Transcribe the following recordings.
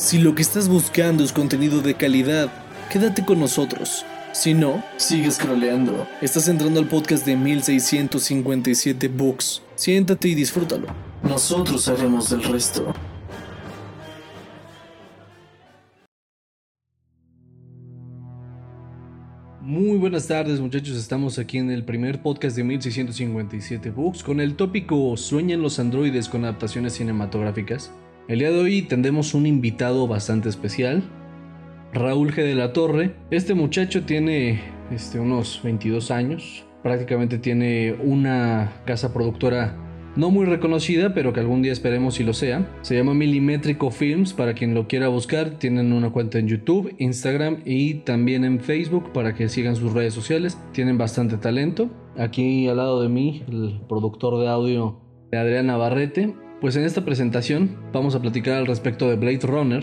Si lo que estás buscando es contenido de calidad, quédate con nosotros. Si no, sigue scrolleando. Estás entrando al podcast de 1657 Books. Siéntate y disfrútalo. Nosotros haremos el resto. Muy buenas tardes muchachos, estamos aquí en el primer podcast de 1657 Books con el tópico ¿Sueñan los androides con adaptaciones cinematográficas? El día de hoy tendremos un invitado bastante especial, Raúl G. de la Torre. Este muchacho tiene este, unos 22 años, prácticamente tiene una casa productora no muy reconocida, pero que algún día esperemos si lo sea. Se llama Milimétrico Films, para quien lo quiera buscar. Tienen una cuenta en YouTube, Instagram y también en Facebook para que sigan sus redes sociales. Tienen bastante talento. Aquí al lado de mí, el productor de audio de Adrián Navarrete. Pues en esta presentación vamos a platicar al respecto de Blade Runner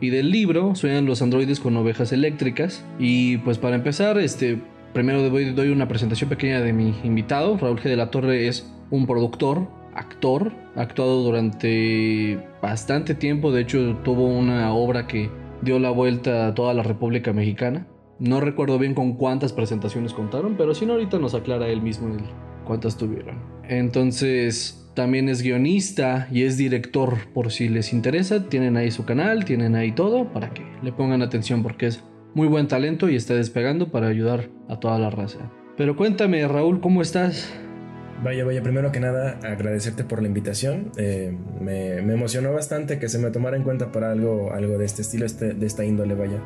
y del libro Sueñan los androides con ovejas eléctricas. Y pues para empezar, este, primero doy, una presentación pequeña de mi invitado. Raúl G. de la Torre es un productor, actor, ha actuado durante bastante tiempo. De hecho, tuvo una obra que dio la vuelta a toda la República Mexicana. No recuerdo bien con cuántas presentaciones contaron, pero si no, ahorita nos aclara él mismo el cuántas tuvieron. Entonces, también es guionista y es director por si les interesa. Tienen ahí su canal, tienen ahí todo para que le pongan atención porque es muy buen talento y está despegando para ayudar a toda la raza. Pero cuéntame, Raúl, ¿cómo estás? Vaya, vaya, primero que nada agradecerte por la invitación. Eh, me, emocionó bastante que se me tomara en cuenta para algo, algo de este estilo, este, de esta índole, vaya.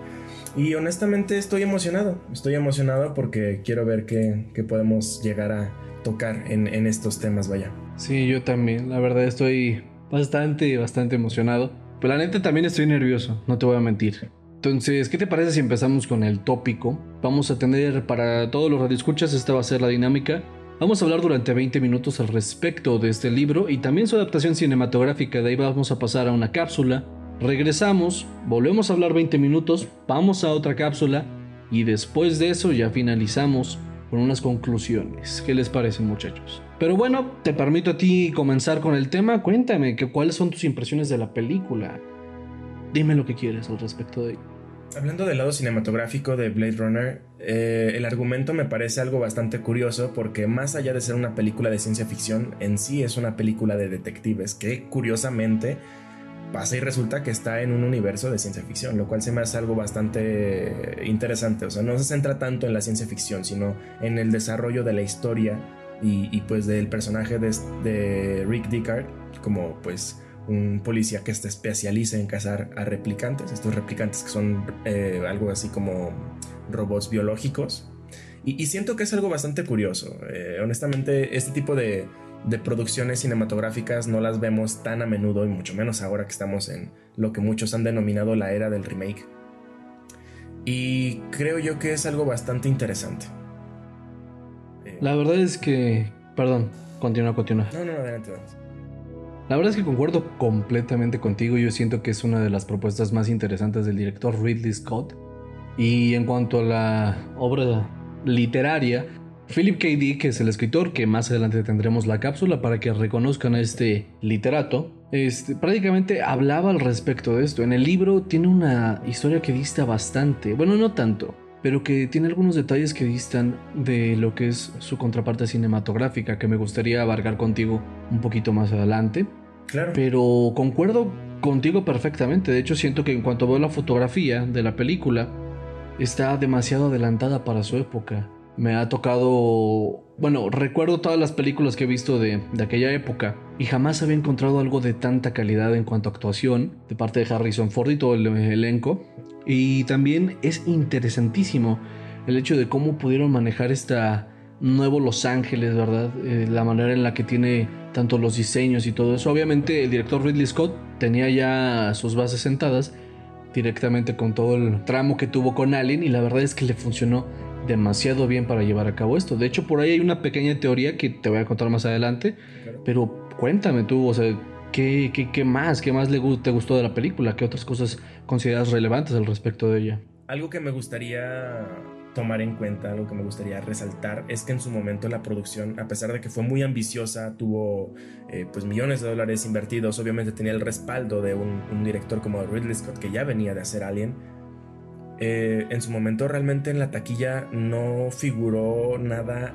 Y honestamente estoy emocionado, estoy emocionado porque quiero ver qué, podemos llegar a tocar en estos temas, vaya. Sí, yo también. La verdad estoy bastante, bastante emocionado. Pero la neta también estoy nervioso, no te voy a mentir. Entonces, ¿qué te parece si empezamos con el tópico? Vamos a tener para todos los radioescuchas, esta va a ser la dinámica. Vamos a hablar durante 20 minutos al respecto de este libro y también su adaptación cinematográfica. De ahí vamos a pasar a una cápsula. Regresamos, volvemos a hablar 20 minutos, vamos a otra cápsula y después de eso ya finalizamos con unas conclusiones. ¿Qué les parece muchachos? Pero bueno, te permito a ti comenzar con el tema. Cuéntame que, cuáles son tus impresiones de la película. Dime lo que quieres al respecto de ello. Hablando del lado cinematográfico de Blade Runner, eh, el argumento me parece algo bastante curioso porque más allá de ser una película de ciencia ficción, en sí es una película de detectives que curiosamente pasa y resulta que está en un universo de ciencia ficción, lo cual se me hace algo bastante interesante. O sea, no se centra tanto en la ciencia ficción, sino en el desarrollo de la historia y, pues del personaje de, Rick Dickard como pues un policía que se especializa en cazar a replicantes, estos replicantes que son eh, algo así como robots biológicos. Y, siento que es algo bastante curioso. Eh, honestamente, este tipo de, de producciones cinematográficas no las vemos tan a menudo y mucho menos ahora que estamos en lo que muchos han denominado la era del remake. Y creo yo que es algo bastante interesante. Eh, la verdad es que... Perdón, continúa, continúa. No, no, adelante, adelante. La verdad es que concuerdo completamente contigo. Yo siento que es una de las propuestas más interesantes del director Ridley Scott. Y en cuanto a la obra literaria, Philip K. Dick es el escritor, que más adelante tendremos la cápsula para que reconozcan a este literato. Este, prácticamente hablaba al respecto de esto. En el libro tiene una historia que dista bastante, bueno, no tanto, pero que tiene algunos detalles que distan de lo que es su contraparte cinematográfica, que me gustaría abarcar contigo un poquito más adelante. Claro. Pero concuerdo contigo perfectamente. De hecho, siento que en cuanto veo la fotografía de la película, está demasiado adelantada para su época me ha tocado, bueno, recuerdo todas las películas que he visto de, aquella época y jamás había encontrado algo de tanta calidad en cuanto a actuación de parte de Harrison Ford y todo el elenco. Y también es interesantísimo el hecho de cómo pudieron manejar esta nuevo Los Ángeles, ¿verdad? Eh, la manera en la que tiene tanto los diseños y todo eso. Obviamente el director Ridley Scott tenía ya sus bases sentadas directamente con todo el tramo que tuvo con Alien y la verdad es que le funcionó demasiado bien para llevar a cabo esto. De hecho, por ahí hay una pequeña teoría que te voy a contar más adelante, pero cuéntame tú, o sea, ¿qué, qué, más? ¿Qué más le, te gustó de la película? ¿Qué otras cosas consideras relevantes al respecto de ella? Algo que me gustaría tomar en cuenta, algo que me gustaría resaltar, es que en su momento la producción, a pesar de que fue muy ambiciosa, tuvo eh, pues millones de dólares invertidos, obviamente tenía el respaldo de un, director como Ridley Scott que ya venía de hacer Alien. Eh, en su momento realmente en la taquilla no figuró nada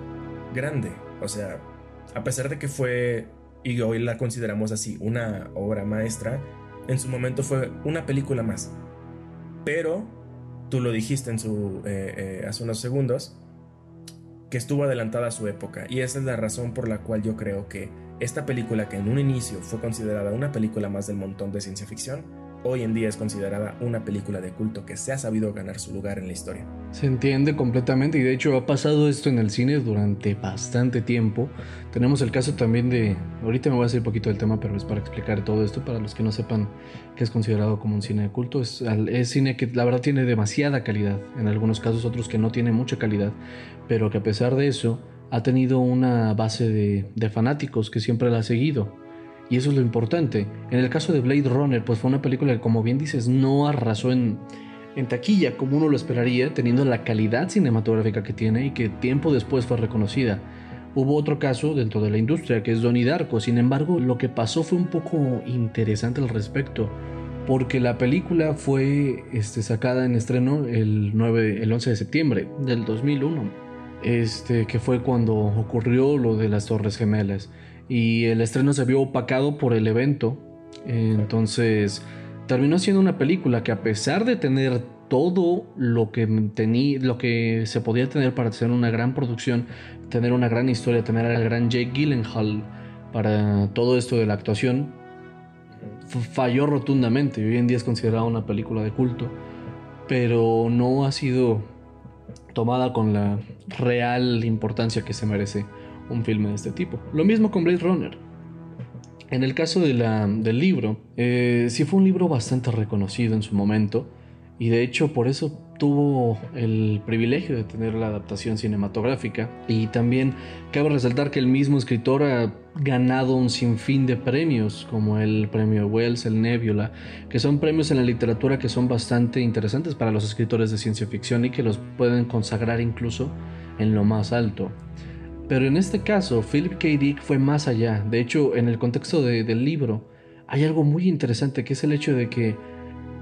grande. O sea, a pesar de que fue, y hoy la consideramos así, una obra maestra, en su momento fue una película más. Pero tú lo dijiste en su, eh, eh, hace unos segundos, que estuvo adelantada a su época. Y esa es la razón por la cual yo creo que esta película, que en un inicio fue considerada una película más del montón de ciencia ficción, hoy en día es considerada una película de culto que se ha sabido ganar su lugar en la historia. Se entiende completamente y de hecho ha pasado esto en el cine durante bastante tiempo. Tenemos el caso también de, ahorita me voy a hacer un poquito del tema, pero es para explicar todo esto, para los que no sepan que es considerado como un cine de culto. Es, es cine que la verdad tiene demasiada calidad, en algunos casos otros que no tiene mucha calidad, pero que a pesar de eso ha tenido una base de, de fanáticos que siempre la ha seguido y eso es lo importante. En el caso de Blade Runner, pues fue una película que, como bien dices, no arrasó en, en taquilla como uno lo esperaría, teniendo la calidad cinematográfica que tiene y que tiempo después fue reconocida. Hubo otro caso dentro de la industria que es Donnie Darko, sin embargo lo que pasó fue un poco interesante al respecto, porque la película fue este, sacada en estreno el, 9, el 11 de septiembre del 2001, este, que fue cuando ocurrió lo de las Torres Gemelas y el estreno se vio opacado por el evento. Entonces terminó siendo una película que a pesar de tener todo lo que lo que se podía tener para hacer una gran producción, tener una gran historia, tener al gran Jake Gyllenhaal para todo esto de la actuación, falló rotundamente. Hoy en día es considerada una película de culto, pero no ha sido tomada con la real importancia que se merece un filme de este tipo. Lo mismo con Blade Runner. En el caso del libro, eh, sí fue un libro bastante reconocido en su momento y de hecho por eso tuvo el privilegio de tener la adaptación cinematográfica y también cabe resaltar que el mismo escritor ha ganado un sinfín de premios como el premio Wells, el Nebula, que son premios en la literatura que son bastante interesantes para los escritores de ciencia ficción y que los pueden consagrar incluso en lo más alto. Pero en este caso, Philip K. Dick fue más allá. De hecho, en el contexto del libro, hay algo muy interesante que es el hecho de que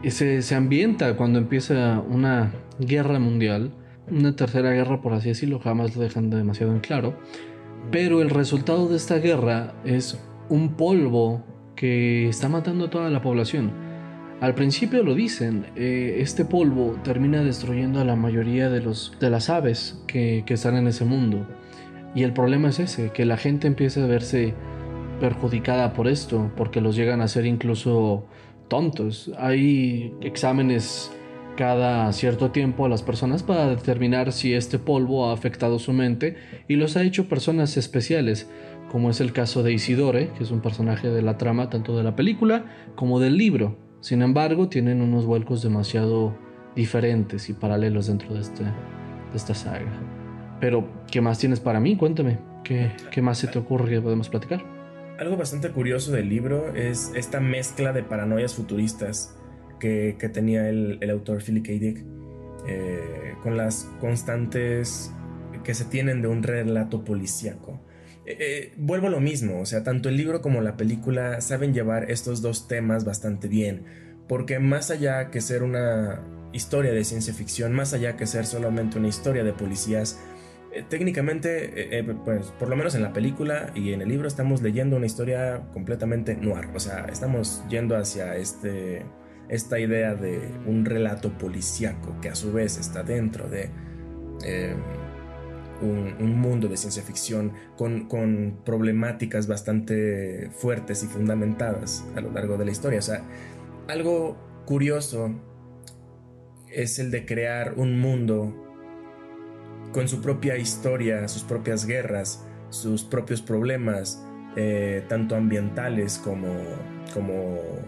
se, ambienta cuando empieza una guerra mundial, una tercera guerra, por así decirlo, jamás lo dejan demasiado en claro. Pero el resultado de esta guerra es un polvo que está matando a toda la población. Al principio lo dicen, eh, este polvo termina destruyendo a la mayoría de, los, de las aves que, que están en ese mundo. Y el problema es ese, que la gente empieza a verse perjudicada por esto, porque los llegan a ser incluso tontos. Hay exámenes cada cierto tiempo a las personas para determinar si este polvo ha afectado su mente y los ha hecho personas especiales, como es el caso de Isidore, que es un personaje de la trama tanto de la película como del libro. Sin embargo, tienen unos vuelcos demasiado diferentes y paralelos dentro de, este, de esta saga. Pero, ¿qué más tienes para mí? Cuéntame, ¿qué, qué más se te ocurre que podemos platicar? Algo bastante curioso del libro es esta mezcla de paranoias futuristas que, que tenía el, el, autor Philip K. Dick, eh, con las constantes que se tienen de un relato policíaco. Eh, eh, vuelvo a lo mismo, o sea, tanto el libro como la película saben llevar estos dos temas bastante bien, porque más allá que ser una historia de ciencia ficción, más allá que ser solamente una historia de policías, eh, técnicamente, eh, eh, pues por lo menos en la película y en el libro estamos leyendo una historia completamente noir. O sea, estamos yendo hacia este, esta idea de un relato policíaco que a su vez está dentro de un, mundo de ciencia ficción con, con, problemáticas bastante fuertes y fundamentadas a lo largo de la historia. O sea, algo curioso es el de crear un mundo con su propia historia, sus propias guerras, sus propios problemas, eh, tanto ambientales como, como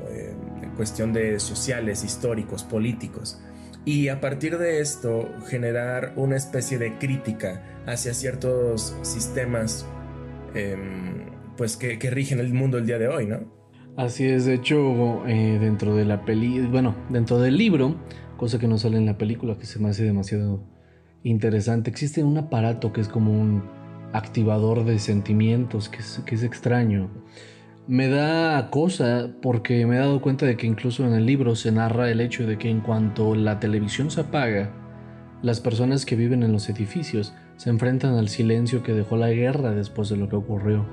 eh, cuestión de sociales, históricos, políticos. Y a partir de esto generar una especie de crítica hacia ciertos sistemas em, pues que, rigen el mundo el día de hoy, ¿no? Así es, de hecho, eh, dentro de la peli, bueno, dentro del libro, cosa que no sale en la película, que se me hace demasiado interesante. Existe un aparato que es como un activador de sentimientos, que es, que es extraño. Me da cosa porque me he dado cuenta de que incluso en el libro se narra el hecho de que en cuanto la televisión se apaga, las personas que viven en los edificios se enfrentan al silencio que dejó la guerra después de lo que ocurrió.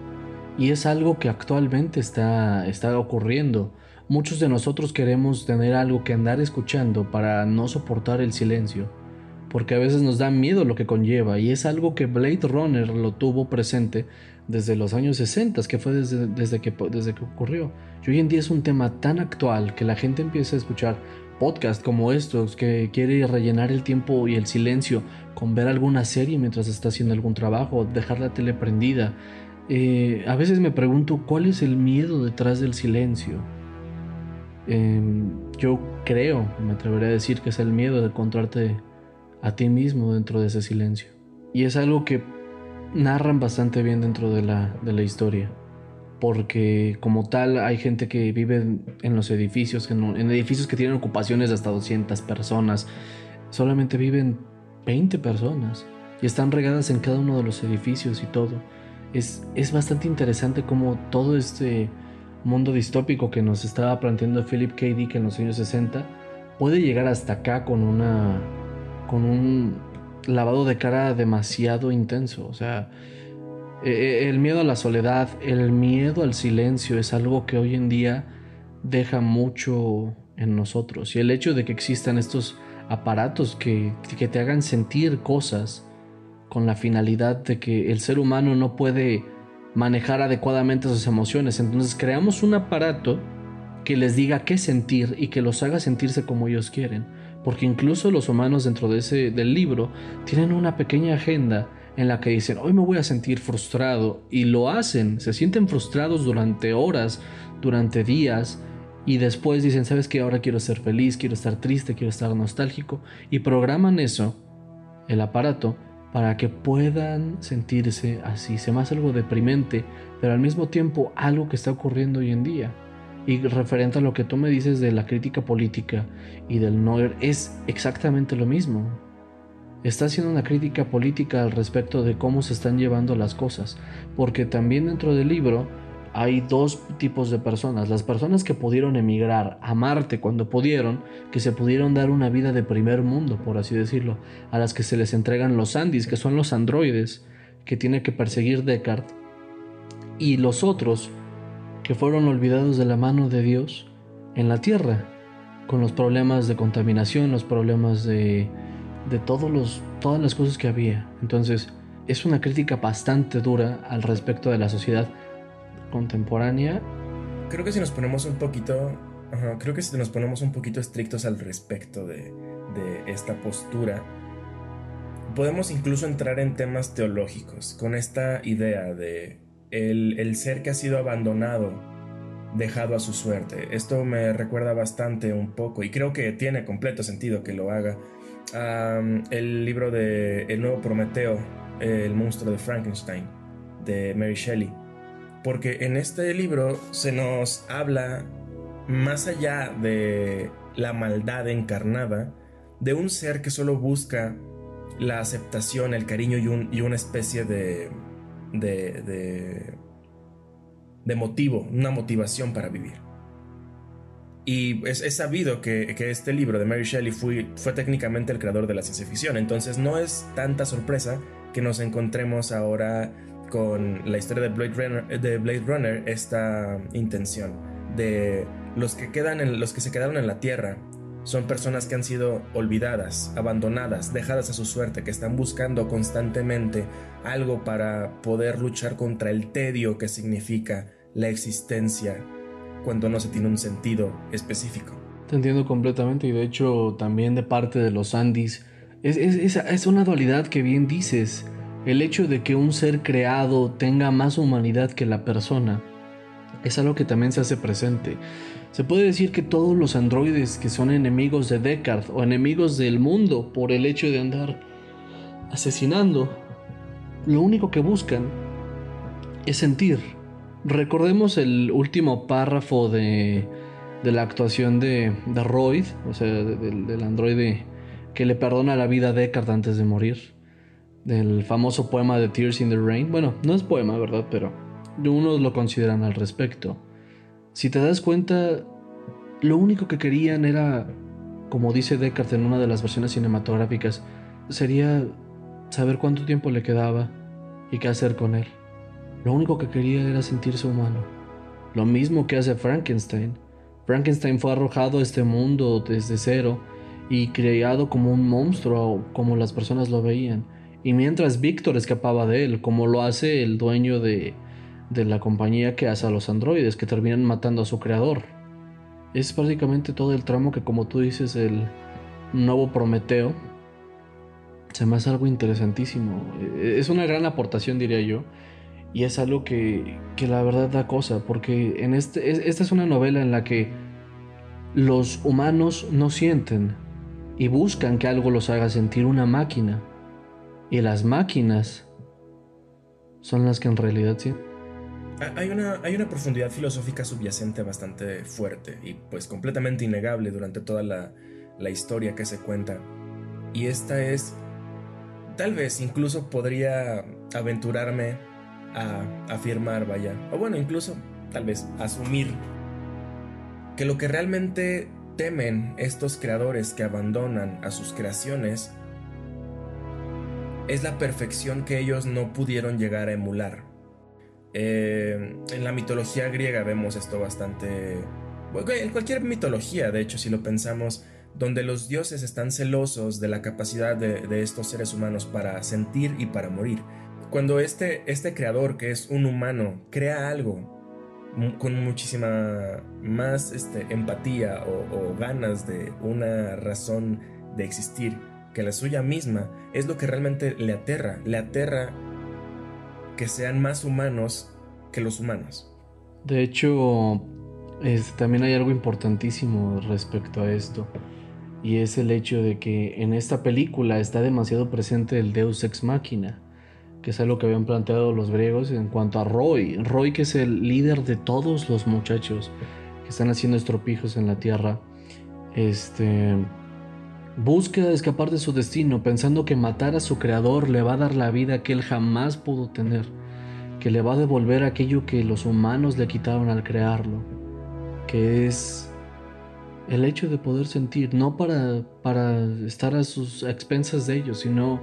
Y es algo que actualmente está, está ocurriendo. Muchos de nosotros queremos tener algo que andar escuchando para no soportar el silencio, porque a veces nos da miedo lo que conlleva, y es algo que Blade Runner lo tuvo presente desde los años 60, que fue desde, que, desde que ocurrió. Y hoy en día es un tema tan actual que la gente empieza a escuchar podcasts como estos, que quiere rellenar el tiempo y el silencio con ver alguna serie mientras está haciendo algún trabajo, dejar la tele prendida. Eh, a veces me pregunto cuál es el miedo detrás del silencio. Em, yo creo, me atrevería a decir que es el miedo de encontrarte a ti mismo dentro de ese silencio. Y es algo que narran bastante bien dentro de la, de la historia. Porque como tal hay gente que vive en los edificios, en, edificios que tienen ocupaciones de hasta 200 personas. Solamente viven 20 personas y están regadas en cada uno de los edificios y todo es, bastante interesante como todo este mundo distópico que nos estaba planteando Philip K. Dick en los años 60 puede llegar hasta acá con una con un lavado de cara demasiado intenso, o sea, e, e, el miedo a la soledad, el miedo al silencio es algo que hoy en día deja mucho en nosotros y el hecho de que existan estos aparatos que, que te hagan sentir cosas con la finalidad de que el ser humano no puede manejar adecuadamente sus emociones. Entonces creamos un aparato que les diga qué sentir y que los haga sentirse como ellos quieren. Porque incluso los humanos dentro de ese, del libro tienen una pequeña agenda en la que dicen, hoy me voy a sentir frustrado. Y lo hacen, se sienten frustrados durante horas, durante días. Y después dicen, ¿sabes qué? Ahora quiero ser feliz, quiero estar triste, quiero estar nostálgico. Y programan eso, el aparato, para que puedan sentirse así. Se me hace algo deprimente, pero al mismo tiempo algo que está ocurriendo hoy en día. Y referente a lo que tú me dices de la crítica política y del Noir, es exactamente lo mismo. Está haciendo una crítica política al respecto de cómo se están llevando las cosas, porque también dentro del libro hay dos tipos de personas. Las personas que pudieron emigrar a Marte cuando pudieron, que se pudieron dar una vida de primer mundo, por así decirlo, a las que se les entregan los Andis, que son los androides que tiene que perseguir Deckard, y los otros que fueron olvidados de la mano de Dios en la Tierra, con los problemas de contaminación, los problemas de, de todos los, todas las cosas que había. Entonces, es una crítica bastante dura al respecto de la sociedad contemporánea. Creo que si nos ponemos un poquito, creo que si nos ponemos un poquito estrictos al respecto de, de esta postura, podemos incluso entrar en temas teológicos con esta idea de el, el, ser que ha sido abandonado, dejado a su suerte. Esto me recuerda bastante un poco y creo que tiene completo sentido que lo haga. el libro de El nuevo Prometeo, el monstruo de Frankenstein, de Mary Shelley porque en este libro se nos habla más allá de la maldad encarnada, de un ser que solo busca la aceptación, el cariño y, una especie de, de, de, motivo, una motivación para vivir. Y es, sabido que, este libro de Mary Shelley fue, fue técnicamente el creador de la ciencia ficción, entonces no es tanta sorpresa que nos encontremos ahora con la historia de Blade Runner, de Blade Runner esta intención de los que, quedan en, los que se quedaron en la Tierra son personas que han sido olvidadas, abandonadas, dejadas a su suerte, que están buscando constantemente algo para poder luchar contra el tedio que significa la existencia cuando no se tiene un sentido específico. Te entiendo completamente y de hecho también de parte de los Andis es, es, es una dualidad que bien dices el hecho de que un ser creado tenga más humanidad que la persona es algo que también se hace presente. Se puede decir que todos los androides que son enemigos de Deckard o enemigos del mundo por el hecho de andar asesinando, lo único que buscan es sentir. Recordemos el último párrafo de, la actuación de, de o sea, del androide que le perdona la vida a Deckard antes de morir. Del famoso poema de Tears in the Rain. Bueno, no es poema, ¿verdad? Pero unos lo consideran al respecto. Si te das cuenta, lo único que querían era, como dice Deckard en una de las versiones cinematográficas, sería saber cuánto tiempo le quedaba y qué hacer con él. Lo único que quería era sentirse humano. Lo mismo que hace Frankenstein. Frankenstein fue arrojado a este mundo desde cero y creado como un monstruo como las personas lo veían. Y mientras Víctor escapaba de él, como lo hace el dueño de, de la compañía que hace a los androides, que terminan matando a su creador. Es prácticamente todo el tramo que, como tú dices, el nuevo Prometeo se me hace algo interesantísimo. Es una gran aportación, diría yo. Y es algo que, que la verdad da cosa, porque en este, esta es una novela en la que los humanos no sienten y buscan que algo los haga sentir una máquina. Y las máquinas son las que en realidad sienten. Hay una, hay una profundidad filosófica subyacente bastante fuerte y pues completamente innegable durante toda la, la historia que se cuenta. Y esta es, tal vez incluso podría aventurarme a afirmar, vaya, o bueno, incluso tal vez asumir que lo que realmente temen estos creadores que abandonan a sus creaciones es la perfección que ellos no pudieron llegar a emular. Eh, en la mitología griega vemos esto bastante... En cualquier mitología, de hecho, si lo pensamos, donde los dioses están celosos de la capacidad de, estos seres humanos para sentir y para morir. Cuando este, este creador, que es un humano, crea algo con muchísima más este, empatía o, o ganas de una razón de existir que la suya misma, es lo que realmente le aterra. Le aterra que sean más humanos que los humanos. De hecho, también hay algo importantísimo respecto a esto. Y es el hecho de que en esta película está demasiado presente el Deus Ex Machina, que es algo que habían planteado los griegos en cuanto a Roy. Roy que es el líder de todos los muchachos que están haciendo estropijos en la tierra. Este busca escapar de su destino pensando que matar a su creador le va a dar la vida que él jamás pudo tener, que le va a devolver aquello que los humanos le quitaron al crearlo, que es el hecho de poder sentir, no para, para estar a sus expensas de ellos, sino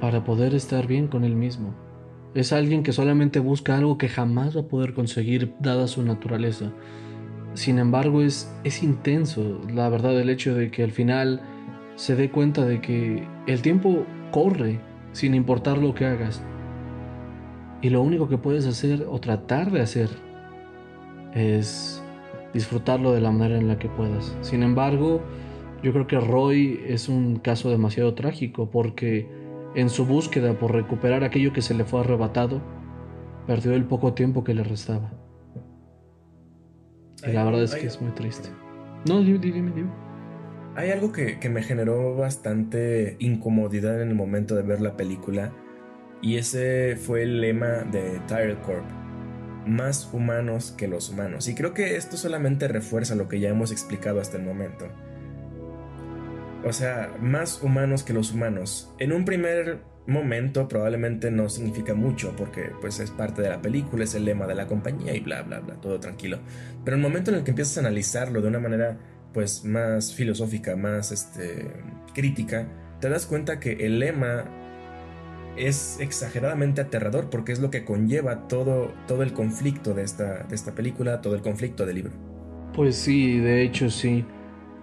para poder estar bien con él mismo. Es alguien que solamente busca algo que jamás va a poder conseguir dada su naturaleza sin embargo, es, es intenso, la verdad, el hecho de que al final se dé cuenta de que el tiempo corre sin importar lo que hagas. Y lo único que puedes hacer o tratar de hacer es disfrutarlo de la manera en la que puedas. Sin embargo, yo creo que Roy es un caso demasiado trágico porque en su búsqueda por recuperar aquello que se le fue arrebatado, perdió el poco tiempo que le restaba la verdad es que es muy triste. No, dime, dime, dime. Hay algo que, me generó bastante incomodidad en el momento de ver la película. Y ese fue el lema de Tire Corp. Más humanos que los humanos. Y creo que esto solamente refuerza lo que ya hemos explicado hasta el momento. O sea, más humanos que los humanos. En un primer momento probablemente no significa mucho porque pues es parte de la película, es el lema de la compañía y bla bla bla, todo tranquilo. Pero el momento en el que empiezas a analizarlo de una manera pues más filosófica, más este crítica, te das cuenta que el lema es exageradamente aterrador porque es lo que conlleva todo, todo el conflicto de esta, de esta película, todo el conflicto del libro. Pues sí, de hecho sí.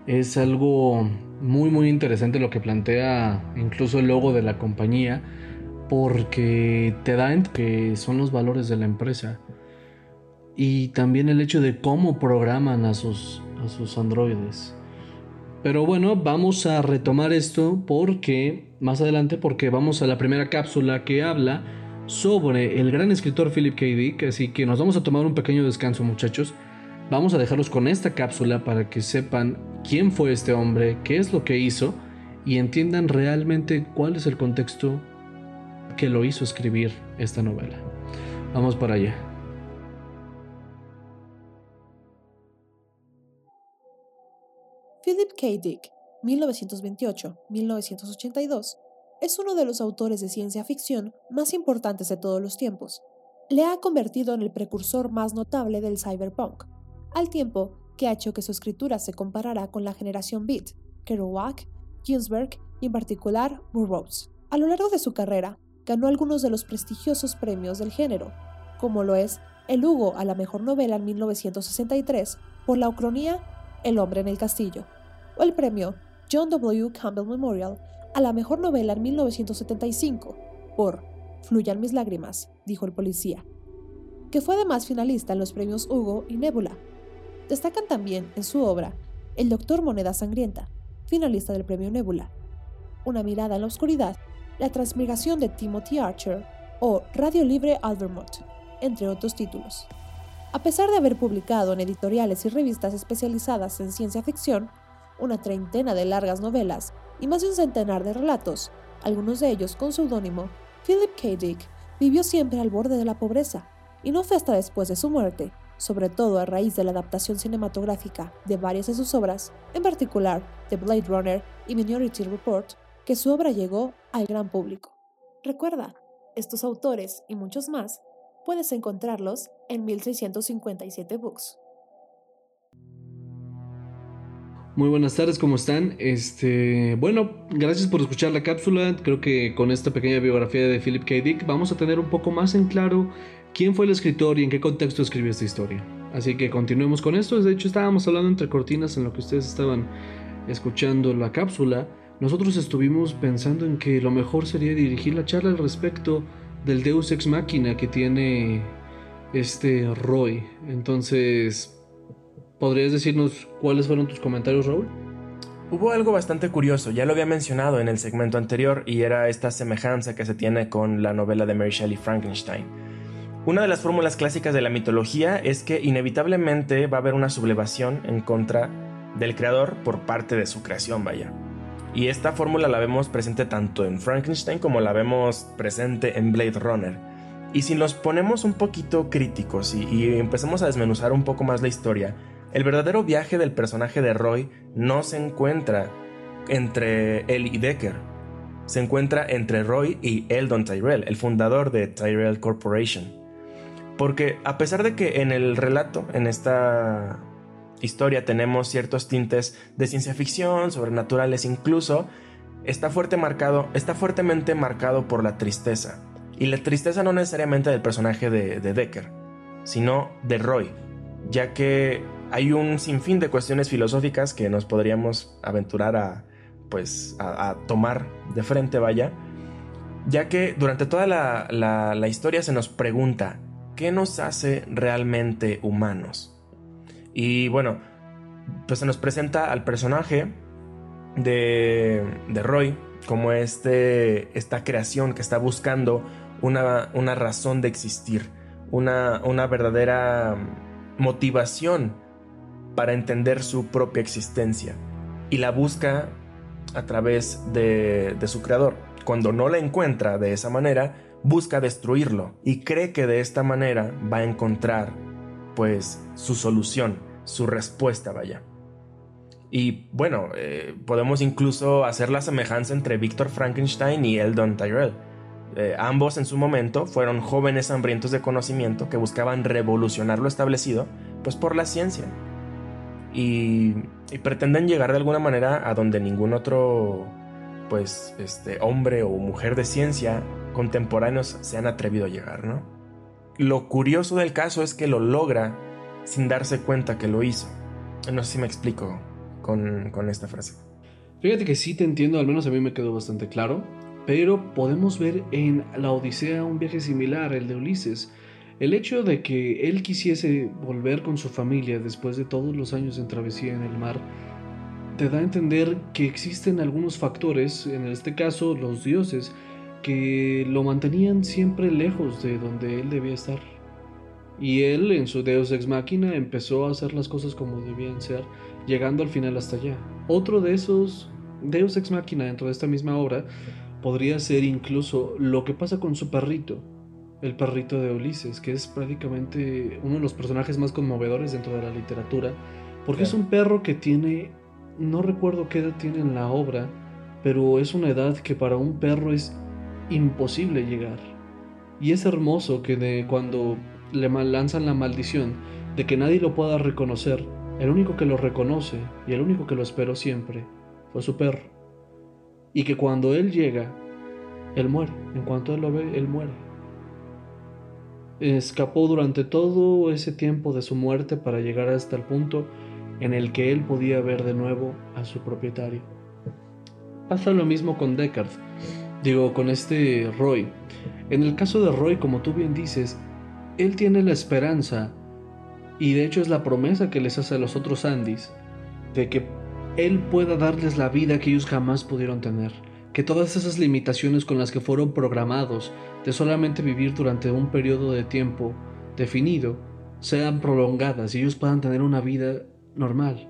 Es algo muy muy interesante lo que plantea incluso el logo de la compañía porque te da que son los valores de la empresa y también el hecho de cómo programan a sus, a sus androides. Pero bueno, vamos a retomar esto porque más adelante porque vamos a la primera cápsula que habla sobre el gran escritor Philip K. Dick, así que nos vamos a tomar un pequeño descanso muchachos. Vamos a dejarlos con esta cápsula para que sepan quién fue este hombre, qué es lo que hizo y entiendan realmente cuál es el contexto que lo hizo escribir esta novela. Vamos para allá. Philip K. Dick 1928-1982, es uno de los autores de ciencia ficción más importantes de todos los tiempos. Le ha convertido en el precursor más notable del cyberpunk, al tiempo que ha hecho que su escritura se comparara con la generación Beat, Kerouac, Ginsberg y en particular Burroughs. A lo largo de su carrera, ganó algunos de los prestigiosos premios del género, como lo es el Hugo a la mejor novela en 1963 por la ucronía El hombre en el castillo, o el premio John W. Campbell Memorial a la mejor novela en 1975 por Fluyan mis lágrimas, dijo el policía, que fue además finalista en los premios Hugo y Nebula. Destacan también en su obra El Doctor Moneda Sangrienta, finalista del premio Nebula, Una mirada en la oscuridad, La transmigración de Timothy Archer o Radio Libre Alvermont, entre otros títulos. A pesar de haber publicado en editoriales y revistas especializadas en ciencia ficción, una treintena de largas novelas y más de un centenar de relatos, algunos de ellos con seudónimo, Philip K. Dick vivió siempre al borde de la pobreza, y no fue hasta después de su muerte, sobre todo a raíz de la adaptación cinematográfica de varias de sus obras, en particular The Blade Runner y Minority Report, que su obra llegó al gran público. Recuerda, estos autores y muchos más puedes encontrarlos en 1657 Books. Muy buenas tardes, ¿cómo están? Este, bueno, gracias por escuchar la cápsula. Creo que con esta pequeña biografía de Philip K. Dick vamos a tener un poco más en claro quién fue el escritor y en qué contexto escribió esta historia. Así que continuemos con esto. De hecho, estábamos hablando entre cortinas en lo que ustedes estaban escuchando la cápsula. Nosotros estuvimos pensando en que lo mejor sería dirigir la charla al respecto del Deus Ex Machina que tiene este Roy. Entonces, ¿podrías decirnos cuáles fueron tus comentarios, Raúl? Hubo algo bastante curioso, ya lo había mencionado en el segmento anterior, y era esta semejanza que se tiene con la novela de Mary Shelley Frankenstein. Una de las fórmulas clásicas de la mitología es que inevitablemente va a haber una sublevación en contra del creador por parte de su creación, vaya. Y esta fórmula la vemos presente tanto en Frankenstein como la vemos presente en Blade Runner. Y si nos ponemos un poquito críticos y, empezamos a desmenuzar un poco más la historia, el verdadero viaje del personaje de Roy no se encuentra entre él y Decker. Se encuentra entre Roy y Eldon Tyrell, el fundador de Tyrell Corporation. Porque a pesar de que en el relato, en esta historia tenemos ciertos tintes de ciencia ficción, sobrenaturales incluso, está, fuerte marcado, está fuertemente marcado por la tristeza. Y la tristeza no necesariamente del personaje de, Decker, sino de Roy, ya que hay un sinfín de cuestiones filosóficas que nos podríamos aventurar a, pues, a, tomar de frente, vaya, ya que durante toda la, la historia se nos pregunta, ¿qué nos hace realmente humanos? Y bueno, pues se nos presenta al personaje de, de Roy como este, esta creación que está buscando una, una razón de existir, una, una, verdadera motivación para entender su propia existencia. Y la busca a través de, su creador. Cuando no la encuentra de esa manera, busca destruirlo y cree que de esta manera va a encontrar pues su solución, su respuesta, vaya. Y bueno, eh, podemos incluso hacer la semejanza entre Víctor Frankenstein y Eldon Tyrell. Eh, ambos en su momento fueron jóvenes hambrientos de conocimiento que buscaban revolucionar lo establecido, pues por la ciencia. Y, pretenden llegar de alguna manera a donde ningún otro, pues, este, hombre o mujer de ciencia contemporáneos se han atrevido a llegar, ¿no? Lo curioso del caso es que lo logra sin darse cuenta que lo hizo. No sé si me explico con, esta frase. Fíjate que sí te entiendo, al menos a mí me quedó bastante claro, pero podemos ver en la Odisea un viaje similar, el de Ulises. El hecho de que él quisiese volver con su familia después de todos los años de travesía en el mar, te da a entender que existen algunos factores, en este caso los dioses, que lo mantenían siempre lejos de donde él debía estar. Y él, en su Deus Ex Machina, empezó a hacer las cosas como debían ser, llegando al final hasta allá. Otro de esos Deus Ex Machina dentro de esta misma obra podría ser incluso lo que pasa con su perrito, el perrito de Ulises, que es prácticamente uno de los personajes más conmovedores dentro de la literatura, porque es un perro que tiene no recuerdo qué edad tiene en la obra, pero es una edad que para un perro es imposible llegar. Y es hermoso que de cuando le lanzan la maldición de que nadie lo pueda reconocer, el único que lo reconoce y el único que lo esperó siempre fue su perro. Y que cuando él llega, él muere. En cuanto él lo ve, él muere. Escapó durante todo ese tiempo de su muerte para llegar hasta el punto en el que él podía ver de nuevo a su propietario. Pasa lo mismo con Deckard, digo, con este Roy. En el caso de Roy, como tú bien dices, él tiene la esperanza, y de hecho es la promesa que les hace a los otros Andys, de que él pueda darles la vida que ellos jamás pudieron tener. Que todas esas limitaciones con las que fueron programados de solamente vivir durante un periodo de tiempo definido sean prolongadas y ellos puedan tener una vida normal.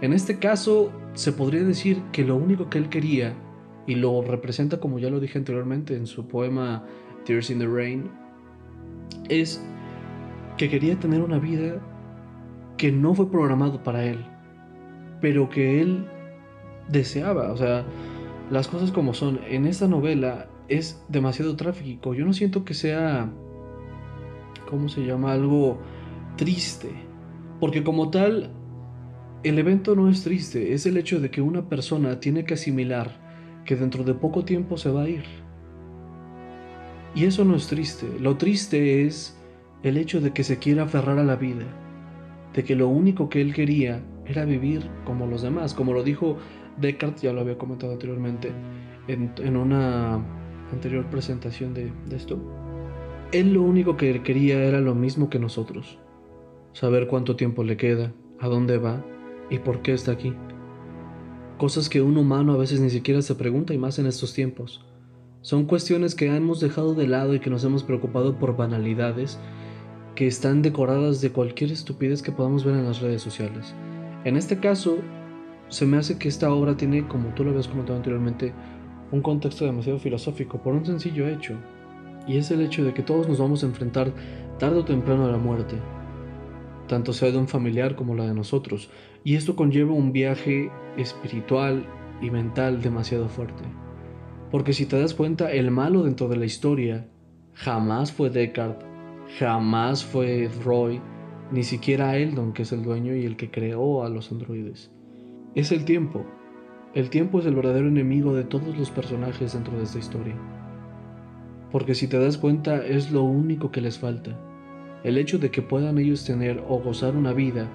En este caso, se podría decir que lo único que él quería, y lo representa como ya lo dije anteriormente en su poema Tears in the Rain, es que quería tener una vida que no fue programado para él, pero que él deseaba. O sea, las cosas como son. En esta novela es demasiado trágico. Yo no siento que sea, ¿cómo se llama? Algo triste. Porque como tal, el evento no es triste, es el hecho de que una persona tiene que asimilar que dentro de poco tiempo se va a ir. Y eso no es triste, lo triste es el hecho de que se quiera aferrar a la vida, de que lo único que él quería era vivir como los demás, como lo dijo Descartes, ya lo había comentado anteriormente en, una anterior presentación de, de esto. Él lo único que quería era lo mismo que nosotros, saber cuánto tiempo le queda, a dónde va ¿Y por qué está aquí? Cosas que un humano a veces ni siquiera se pregunta y más en estos tiempos. Son cuestiones que hemos dejado de lado y que nos hemos preocupado por banalidades que están decoradas de cualquier estupidez que podamos ver en las redes sociales. En este caso, se me hace que esta obra tiene, como tú lo habías comentado anteriormente, un contexto demasiado filosófico por un sencillo hecho, y es el hecho de que todos nos vamos a enfrentar tarde o temprano a la muerte, tanto sea de un familiar como la de nosotros, y esto conlleva un viaje espiritual y mental demasiado fuerte. Porque si te das cuenta, el malo dentro de la historia jamás fue Descartes, jamás fue Roy, ni siquiera Eldon, que es el dueño y el que creó a los androides. Es el tiempo. El tiempo es el verdadero enemigo de todos los personajes dentro de esta historia. Porque si te das cuenta, es lo único que les falta el hecho de que puedan ellos tener o gozar una vida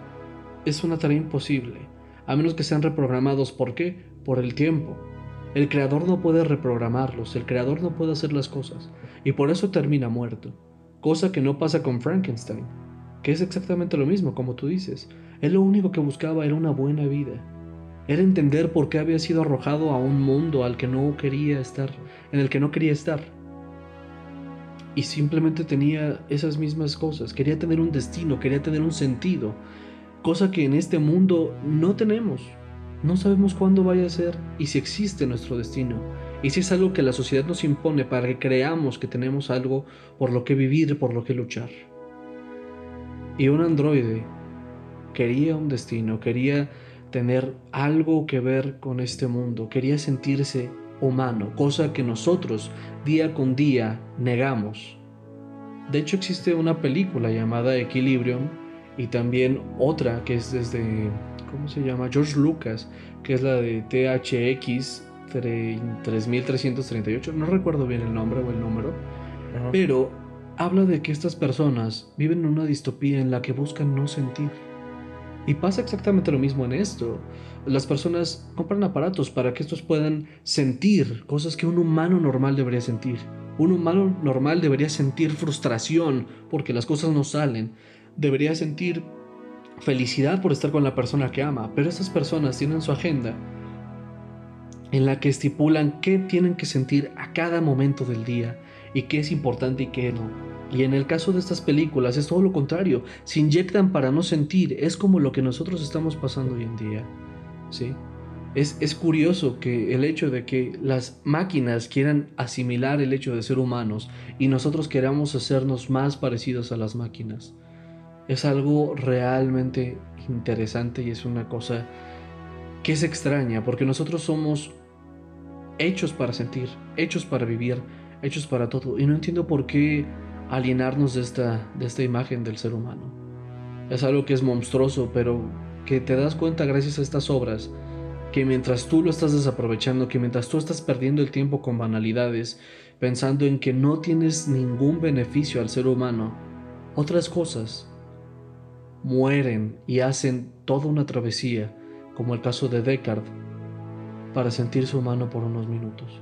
es una tarea imposible, a menos que sean reprogramados. ¿Por qué? Por el tiempo. El creador no puede reprogramarlos, el creador no puede hacer las cosas, y por eso termina muerto. Cosa que no pasa con Frankenstein, que es exactamente lo mismo, como tú dices. Él lo único que buscaba era una buena vida. Era entender por qué había sido arrojado a un mundo al que no quería estar, en el que no quería estar y simplemente tenía esas mismas cosas. Quería tener un destino, quería tener un sentido, cosa que en este mundo no tenemos. No sabemos cuándo vaya a ser y si existe nuestro destino. Y si es algo que la sociedad nos impone para que creamos que tenemos algo por lo que vivir, por lo que luchar. Y un androide quería un destino, quería tener algo que ver con este mundo, quería sentirse humano, cosa que nosotros día con día negamos. De hecho existe una película llamada Equilibrium y también otra que es desde, ¿cómo se llama? George Lucas, que es la de THX 3338, no recuerdo bien el nombre o el número, pero habla de que estas personas viven en una distopía en la que buscan no sentir. Y pasa exactamente lo mismo en esto las personas compran aparatos para que estos puedan sentir cosas que un humano normal debería sentir. Un humano normal debería sentir frustración porque las cosas no salen. Debería sentir felicidad por estar con la persona que ama. Pero estas personas tienen su agenda en la que estipulan qué tienen que sentir a cada momento del día y qué es importante y qué no. Y en el caso de estas películas es todo lo contrario. Se inyectan para no sentir. Es como lo que nosotros estamos pasando hoy en día. ¿sí? Es, es, curioso que el hecho de que las máquinas quieran asimilar el hecho de ser humanos y nosotros queramos hacernos más parecidos a las máquinas es algo realmente interesante y es una cosa que es extraña, porque nosotros somos hechos para sentir, hechos para vivir, hechos para todo. Y no entiendo por qué alienarnos de esta, de esta imagen del ser humano. Es algo que es monstruoso, pero que te das cuenta gracias a estas obras, que mientras tú lo estás desaprovechando, que mientras tú estás perdiendo el tiempo con banalidades, pensando en que no tienes ningún beneficio al ser humano, otras cosas mueren y hacen toda una travesía, como el caso de Descartes, para sentirse humano por unos minutos.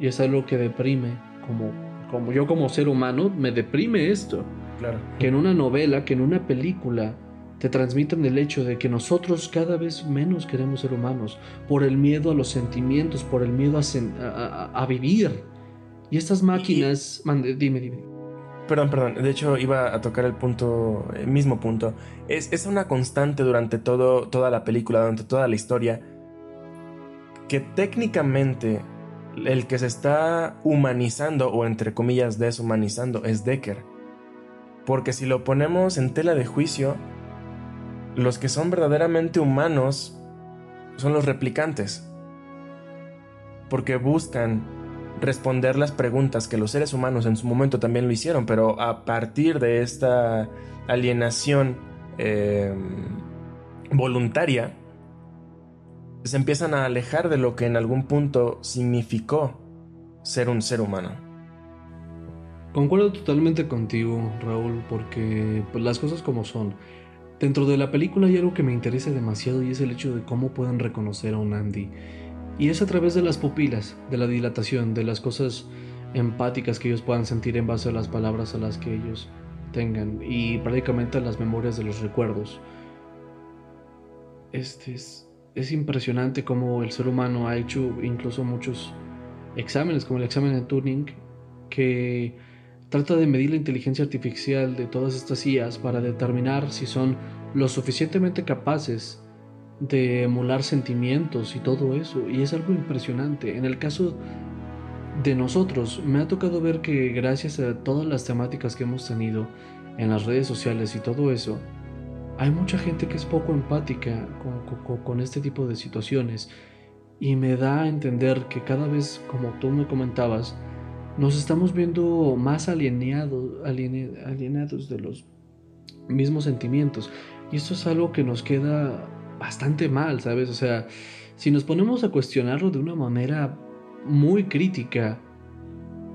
Y es algo que deprime, como, como yo como ser humano, me deprime esto. Claro. Que en una novela, que en una película, te transmiten el hecho de que nosotros cada vez menos queremos ser humanos, por el miedo a los sentimientos, por el miedo a, vivir. Y estas máquinas... dime, dime. Perdón, perdón. De hecho, iba a tocar el punto, el mismo punto. Es, es una constante durante todo, toda la película, durante toda la historia, que técnicamente el que se está humanizando o entre comillas deshumanizando es Decker. Porque si lo ponemos en tela de juicio, los que son verdaderamente humanos son los replicantes. Porque buscan responder las preguntas que los seres humanos en su momento también lo hicieron, pero a partir de esta alienación em, voluntaria, se empiezan a alejar de lo que en algún punto significó ser un ser humano. Concuerdo totalmente contigo, Raúl, porque pues, las cosas como son. Dentro de la película hay algo que me interesa demasiado y es el hecho de cómo pueden reconocer a un Andy. Y es a través de las pupilas, de la dilatación, de las cosas empáticas que ellos puedan sentir en base a las palabras a las que ellos tengan y prácticamente a las memorias de los recuerdos. Este es, es impresionante cómo el ser humano ha hecho incluso muchos exámenes, como el examen de Turing, que trata de medir la inteligencia artificial de todas estas IAs para determinar si son lo suficientemente capaces de emular sentimientos y todo eso. Y es algo impresionante. En el caso de nosotros, me ha tocado ver que gracias a todas las temáticas que hemos tenido en las redes sociales y todo eso, hay mucha gente que es poco empática con, este tipo de situaciones. Y me da a entender que cada vez, como tú me comentabas, nos estamos viendo más alienados, alienados de los mismos sentimientos. Y esto es algo que nos queda bastante mal, ¿sabes? O sea, si nos ponemos a cuestionarlo de una manera muy crítica,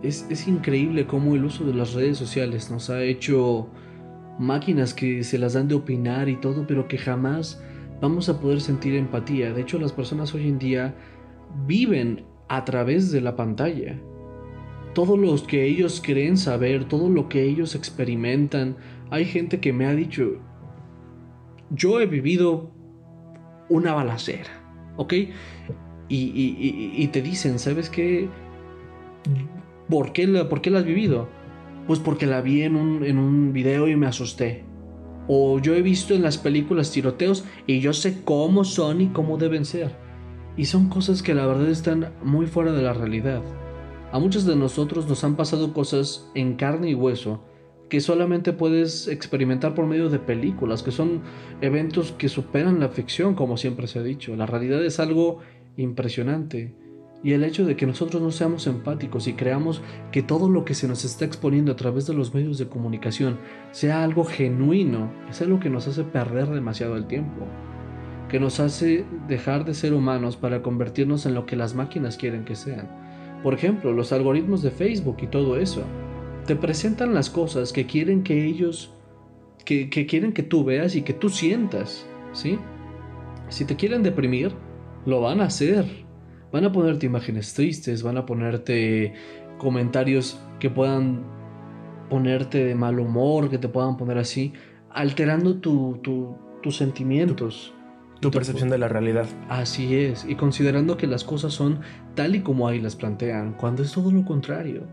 es increíble cómo el uso de las redes sociales nos ha hecho máquinas que se las dan de opinar y todo, pero que jamás vamos a poder sentir empatía. De hecho, las personas hoy en día viven a través de la pantalla todo lo que ellos creen saber, todo lo que ellos experimentan. Hay gente que me ha dicho, yo he vivido una balacera, ¿ok? Y, te dicen, ¿sabes qué? ¿Por qué, la, ¿Por qué la has vivido? Pues porque la vi en un, en un video y me asusté. O yo he visto en las películas tiroteos y yo sé cómo son y cómo deben ser. Y son cosas que la verdad están muy fuera de la realidad. A muchos de nosotros nos han pasado cosas en carne y hueso que solamente puedes experimentar por medio de películas, que son eventos que superan la ficción, como siempre se ha dicho. La realidad es algo impresionante. Y el hecho de que nosotros no seamos empáticos y creamos que todo lo que se nos está exponiendo a través de los medios de comunicación sea algo genuino, es algo que nos hace perder demasiado el tiempo, que nos hace dejar de ser humanos para convertirnos en lo que las máquinas quieren que sean. Por ejemplo, los algoritmos de Facebook y todo eso. Te presentan las cosas que quieren que ellos, que, quieren que tú veas y que tú sientas, ¿sí? Si te quieren deprimir, lo van a hacer. Van a ponerte imágenes tristes, van a ponerte comentarios que puedan ponerte de mal humor, que te puedan poner así, alterando tus sentimientos. Tu percepción de la realidad. Así es, y considerando que las cosas son tal y como ahí las plantean, cuando es todo lo contrario.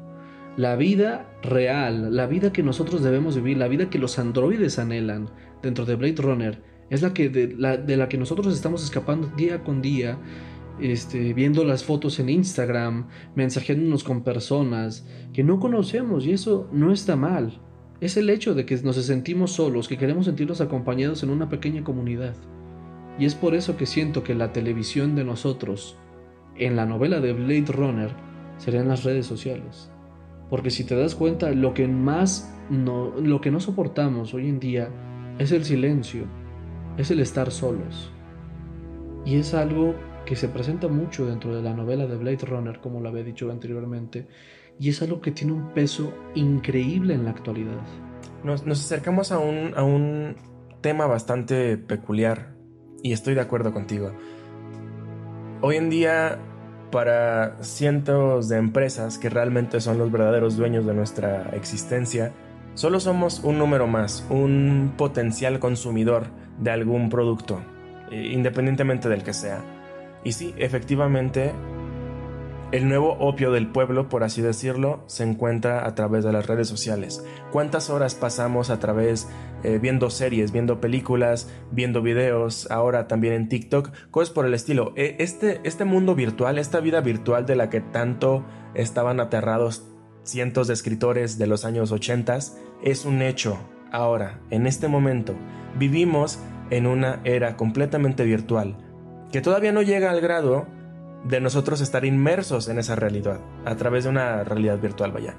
La vida real, la vida que nosotros debemos vivir, la vida que los androides anhelan dentro de Blade Runner, es la que de la, que nosotros estamos escapando día con día, este, viendo las fotos en Instagram, mensajeándonos con personas que no conocemos y eso no está mal. Es el hecho de que nos sentimos solos, que queremos sentirnos acompañados en una pequeña comunidad. Y es por eso que siento que la televisión de nosotros, en la novela de Blade Runner, serían las redes sociales. Porque si te das cuenta, lo que más no, lo que no soportamos hoy en día es el silencio, es el estar solos. Y es algo que se presenta mucho dentro de la novela de Blade Runner, como lo había dicho anteriormente, y es algo que tiene un peso increíble en la actualidad. Nos, acercamos a un, a un tema bastante peculiar, y estoy de acuerdo contigo. Hoy en día, para cientos de empresas que realmente son los verdaderos dueños de nuestra existencia, solo somos un número más, un potencial consumidor de algún producto, eh, independientemente del que sea. Y sí, efectivamente, el nuevo opio del pueblo, por así decirlo, se encuentra a través de las redes sociales. ¿Cuántas horas pasamos a través eh, viendo series, viendo películas, viendo videos, ahora también en TikTok, cosas por el estilo? E, este, este mundo virtual, esta vida virtual de la que tanto estaban aterrados cientos de escritores de los años 80, es un hecho ahora, en este momento. Vivimos en una era completamente virtual, que todavía no llega al grado de nosotros estar inmersos en esa realidad, a través de una realidad virtual, vaya.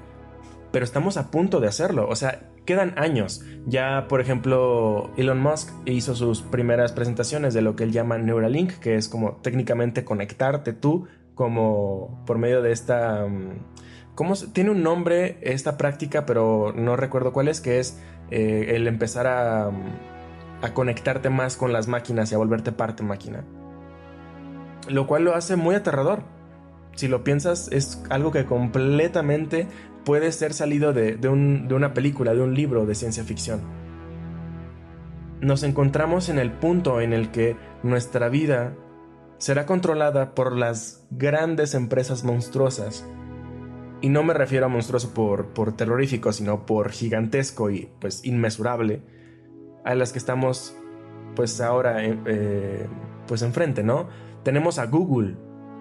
Pero estamos a punto de hacerlo, o sea, quedan años. Ya, por ejemplo, Elon Musk hizo sus primeras presentaciones de lo que él llama Neuralink, que es como técnicamente conectarte tú como por medio de esta... Mm, ¿Cómo tiene un nombre esta práctica, pero no recuerdo cuál es, que es eh, el empezar mm, a conectarte más con las máquinas y a volverte parte máquina lo cual lo hace muy aterrador. Si lo piensas, es algo que completamente puede ser salido de, una película, de un libro de ciencia ficción. Nos encontramos en el punto en el que nuestra vida será controlada por las grandes empresas monstruosas. Y no me refiero a monstruoso por, por terrorífico, sino por gigantesco y pues inmesurable, a las que estamos pues ahora eh, eh, pues enfrente, ¿no? Tenemos a Google,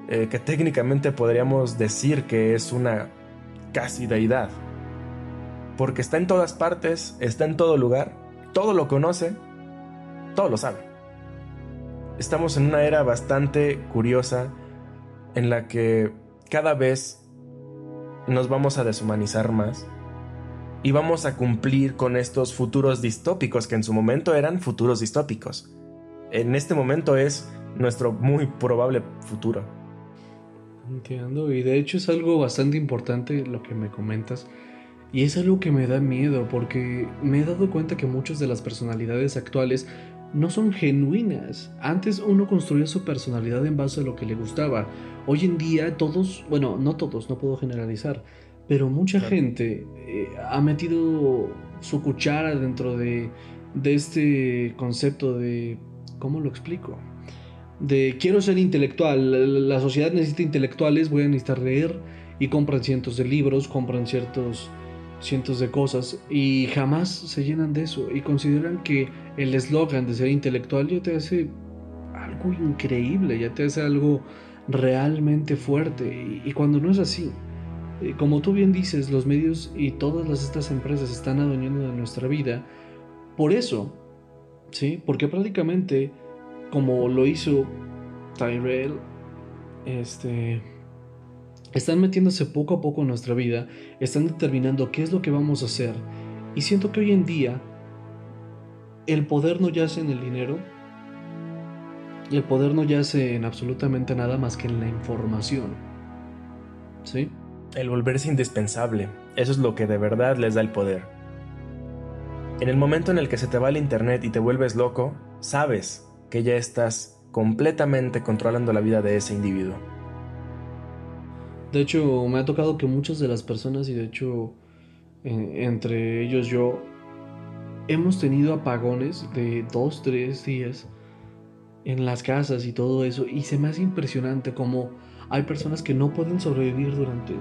eh, que técnicamente podríamos decir que es una casi deidad. Porque está en todas partes, está en todo lugar, todo lo conoce, todo lo sabe. Estamos en una era bastante curiosa en la que cada vez nos vamos a deshumanizar más y vamos a cumplir con estos futuros distópicos que en su momento eran futuros distópicos. En este momento es nuestro muy probable futuro. Entiendo, y de hecho es algo bastante importante lo que me comentas. Y es algo que me da miedo porque me he dado cuenta que muchas de las personalidades actuales no son genuinas. Antes uno construía su personalidad en base a lo que le gustaba. Hoy en día todos, bueno, no todos, no puedo generalizar, pero mucha gente eh, ha metido su cuchara dentro de, de este concepto de, ¿cómo lo explico? De quiero ser intelectual, la sociedad necesita intelectuales, voy a necesitar leer y compran cientos de libros, compran ciertos cientos de cosas y jamás se llenan de eso y consideran que el eslogan de ser intelectual ya te hace algo increíble, ya te hace algo realmente fuerte y, cuando no es así, eh, como tú bien dices, los medios y todas las, estas empresas están adueñando de nuestra vida, por eso, ¿sí? Porque prácticamente como lo hizo Tyrell, este, están metiéndose poco a poco en nuestra vida, están determinando qué es lo que vamos a hacer. Y siento que hoy en día el poder no yace en el dinero, el poder no yace en absolutamente nada más que en la información. ¿Sí? El volverse indispensable, eso es lo que de verdad les da el poder. En el momento en el que se te va el internet y te vuelves loco, sabes que ya estás completamente controlando la vida de ese individuo. De hecho, me ha tocado que muchas de las personas, y de hecho, entre ellos yo, hemos tenido apagones de dos, tres días en las casas y todo eso, y se me hace impresionante como hay personas que no pueden sobrevivir durante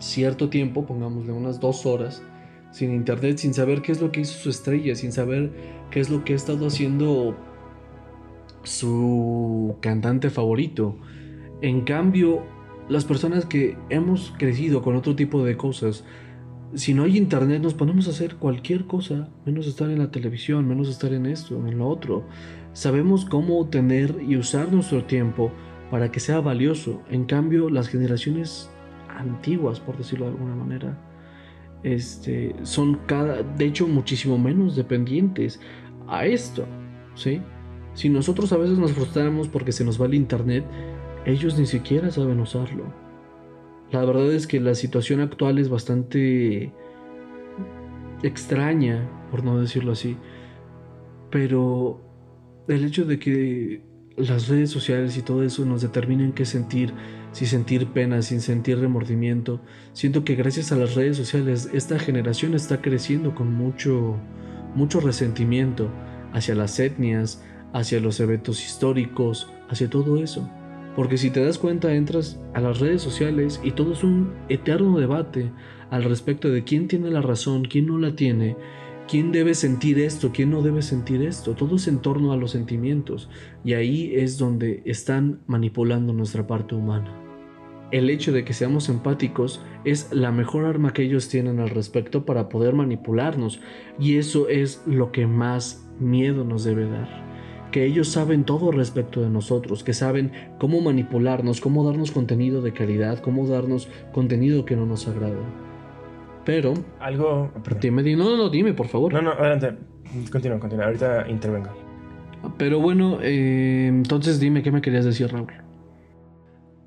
cierto tiempo, pongámosle unas dos horas, sin internet, sin saber qué es lo que hizo su estrella, sin saber qué es lo que ha estado haciendo su cantante favorito. En cambio, las personas que hemos crecido con otro tipo de cosas, si no hay internet nos ponemos a hacer cualquier cosa, menos estar en la televisión, menos estar en esto, en lo otro. sabemos cómo tener y usar nuestro tiempo para que sea valioso. En cambio, las generaciones antiguas, por decirlo de alguna manera, este, son cada, de hecho, muchísimo menos dependientes a esto, ¿sí? Si nosotros a veces nos frustramos porque se nos va el internet, ellos ni siquiera saben usarlo. La verdad es que la situación actual es bastante extraña, por no decirlo así. Pero el hecho de que las redes sociales y todo eso nos determinen qué sentir, si sentir pena, sin sentir remordimiento, siento que gracias a las redes sociales esta generación está creciendo con mucho mucho resentimiento hacia las etnias, hacia los eventos históricos, hacia todo eso. Porque si te das cuenta entras a las redes sociales y todo es un eterno debate al respecto de quién tiene la razón, quién no la tiene, quién debe sentir esto, quién no debe sentir esto. Todo es en torno a los sentimientos y ahí es donde están manipulando nuestra parte humana. El hecho de que seamos empáticos es la mejor arma que ellos tienen al respecto para poder manipularnos y eso es lo que más miedo nos debe dar que ellos saben todo respecto de nosotros, que saben cómo manipularnos, cómo darnos contenido de calidad, cómo darnos contenido que no nos agrada. Pero... Algo... Dime, no, no, no, dime, por favor. No, no, adelante. Continúa, continúa. Ahorita intervengo. Pero bueno, eh, entonces dime qué me querías decir, Raúl.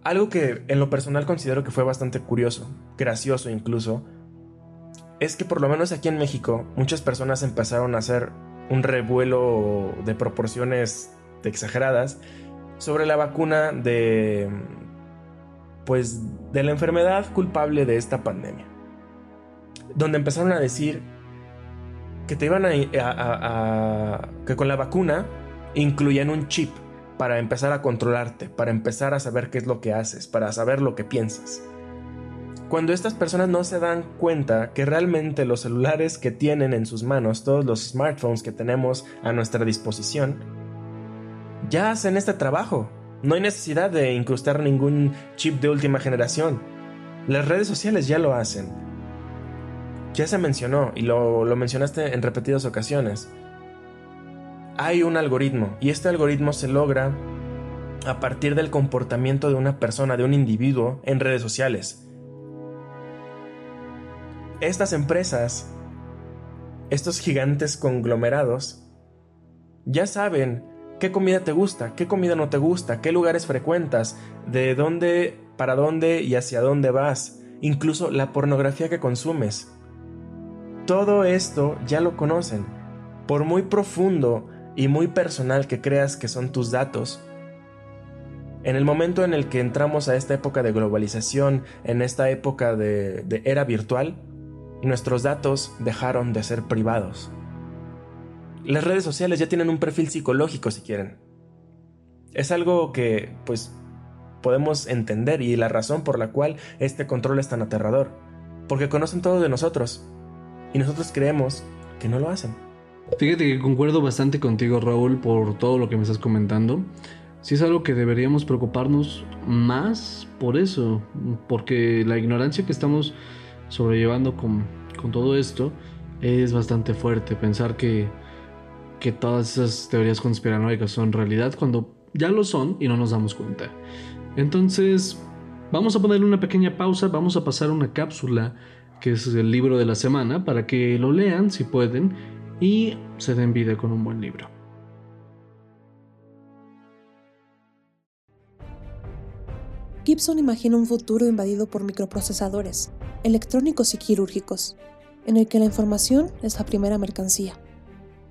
Algo que en lo personal considero que fue bastante curioso, gracioso incluso, es que por lo menos aquí en México muchas personas empezaron a hacer un revuelo de proporciones exageradas sobre la vacuna de pues de la enfermedad culpable de esta pandemia. Donde empezaron a decir que te iban a, que con la vacuna incluían un chip para empezar a controlarte, para empezar a saber qué es lo que haces, para saber lo que piensas cuando estas personas no se dan cuenta que realmente los celulares que tienen en sus manos, todos los smartphones que tenemos a nuestra disposición, ya hacen este trabajo. No hay necesidad de incrustar ningún chip de última generación. Las redes sociales ya lo hacen. Ya se mencionó y lo, lo mencionaste en repetidas ocasiones. Hay un algoritmo y este algoritmo se logra a partir del comportamiento de una persona, de un individuo en redes sociales estas empresas, estos gigantes conglomerados, ya saben qué comida te gusta, qué comida no te gusta, qué lugares frecuentas, de dónde, para dónde y hacia dónde vas, incluso la pornografía que consumes. Todo esto ya lo conocen. Por muy profundo y muy personal que creas que son tus datos, en el momento en el que entramos a esta época de globalización, en esta época de, era virtual, nuestros datos dejaron de ser privados. Las redes sociales ya tienen un perfil psicológico si quieren. Es algo que, pues, podemos entender y la razón por la cual este control es tan aterrador. Porque conocen todo de nosotros. Y nosotros creemos que no lo hacen. Fíjate que concuerdo bastante contigo, Raúl, por todo lo que me estás comentando. Sí es algo que deberíamos preocuparnos más por eso, porque la ignorancia que estamos sobrellevando con, todo esto, es bastante fuerte pensar que, que todas esas teorías conspiranoicas son realidad cuando ya lo son y no nos damos cuenta. Entonces, vamos a ponerle una pequeña pausa, vamos a pasar una cápsula que es el libro de la semana para que lo lean si pueden y se den vida con un buen libro. Gibson imagina un futuro invadido por microprocesadores, electrónicos y quirúrgicos, en el que la información es la primera mercancía.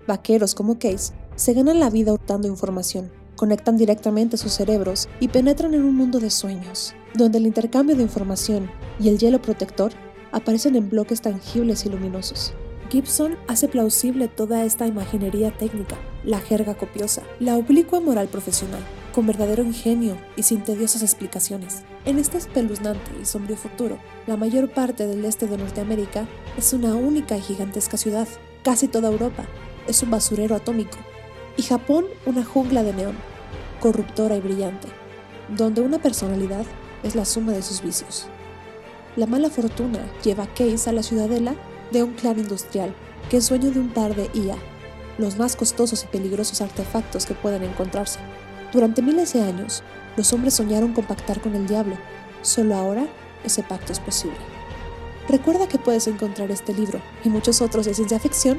Vaqueros como Case se ganan la vida hurtando información, conectan directamente sus cerebros y penetran en un mundo de sueños, donde el intercambio de información y el hielo protector aparecen en bloques tangibles y luminosos. Gibson hace plausible toda esta imaginería técnica, la jerga copiosa, la oblicua moral profesional, con verdadero ingenio y sin tediosas explicaciones. En este espeluznante y sombrío futuro, la mayor parte del este de Norteamérica es una única y gigantesca ciudad. Casi toda Europa es un basurero atómico y Japón una jungla de neón, corruptora y brillante, donde una personalidad es la suma de sus vicios. La mala fortuna lleva a Case a la ciudadela de un clan industrial que es sueño de un par de IA, los más costosos y peligrosos artefactos que pueden encontrarse. Durante miles de años, los hombres soñaron con pactar con el diablo. Solo ahora ese pacto es posible. Recuerda que puedes encontrar este libro y muchos otros de ciencia ficción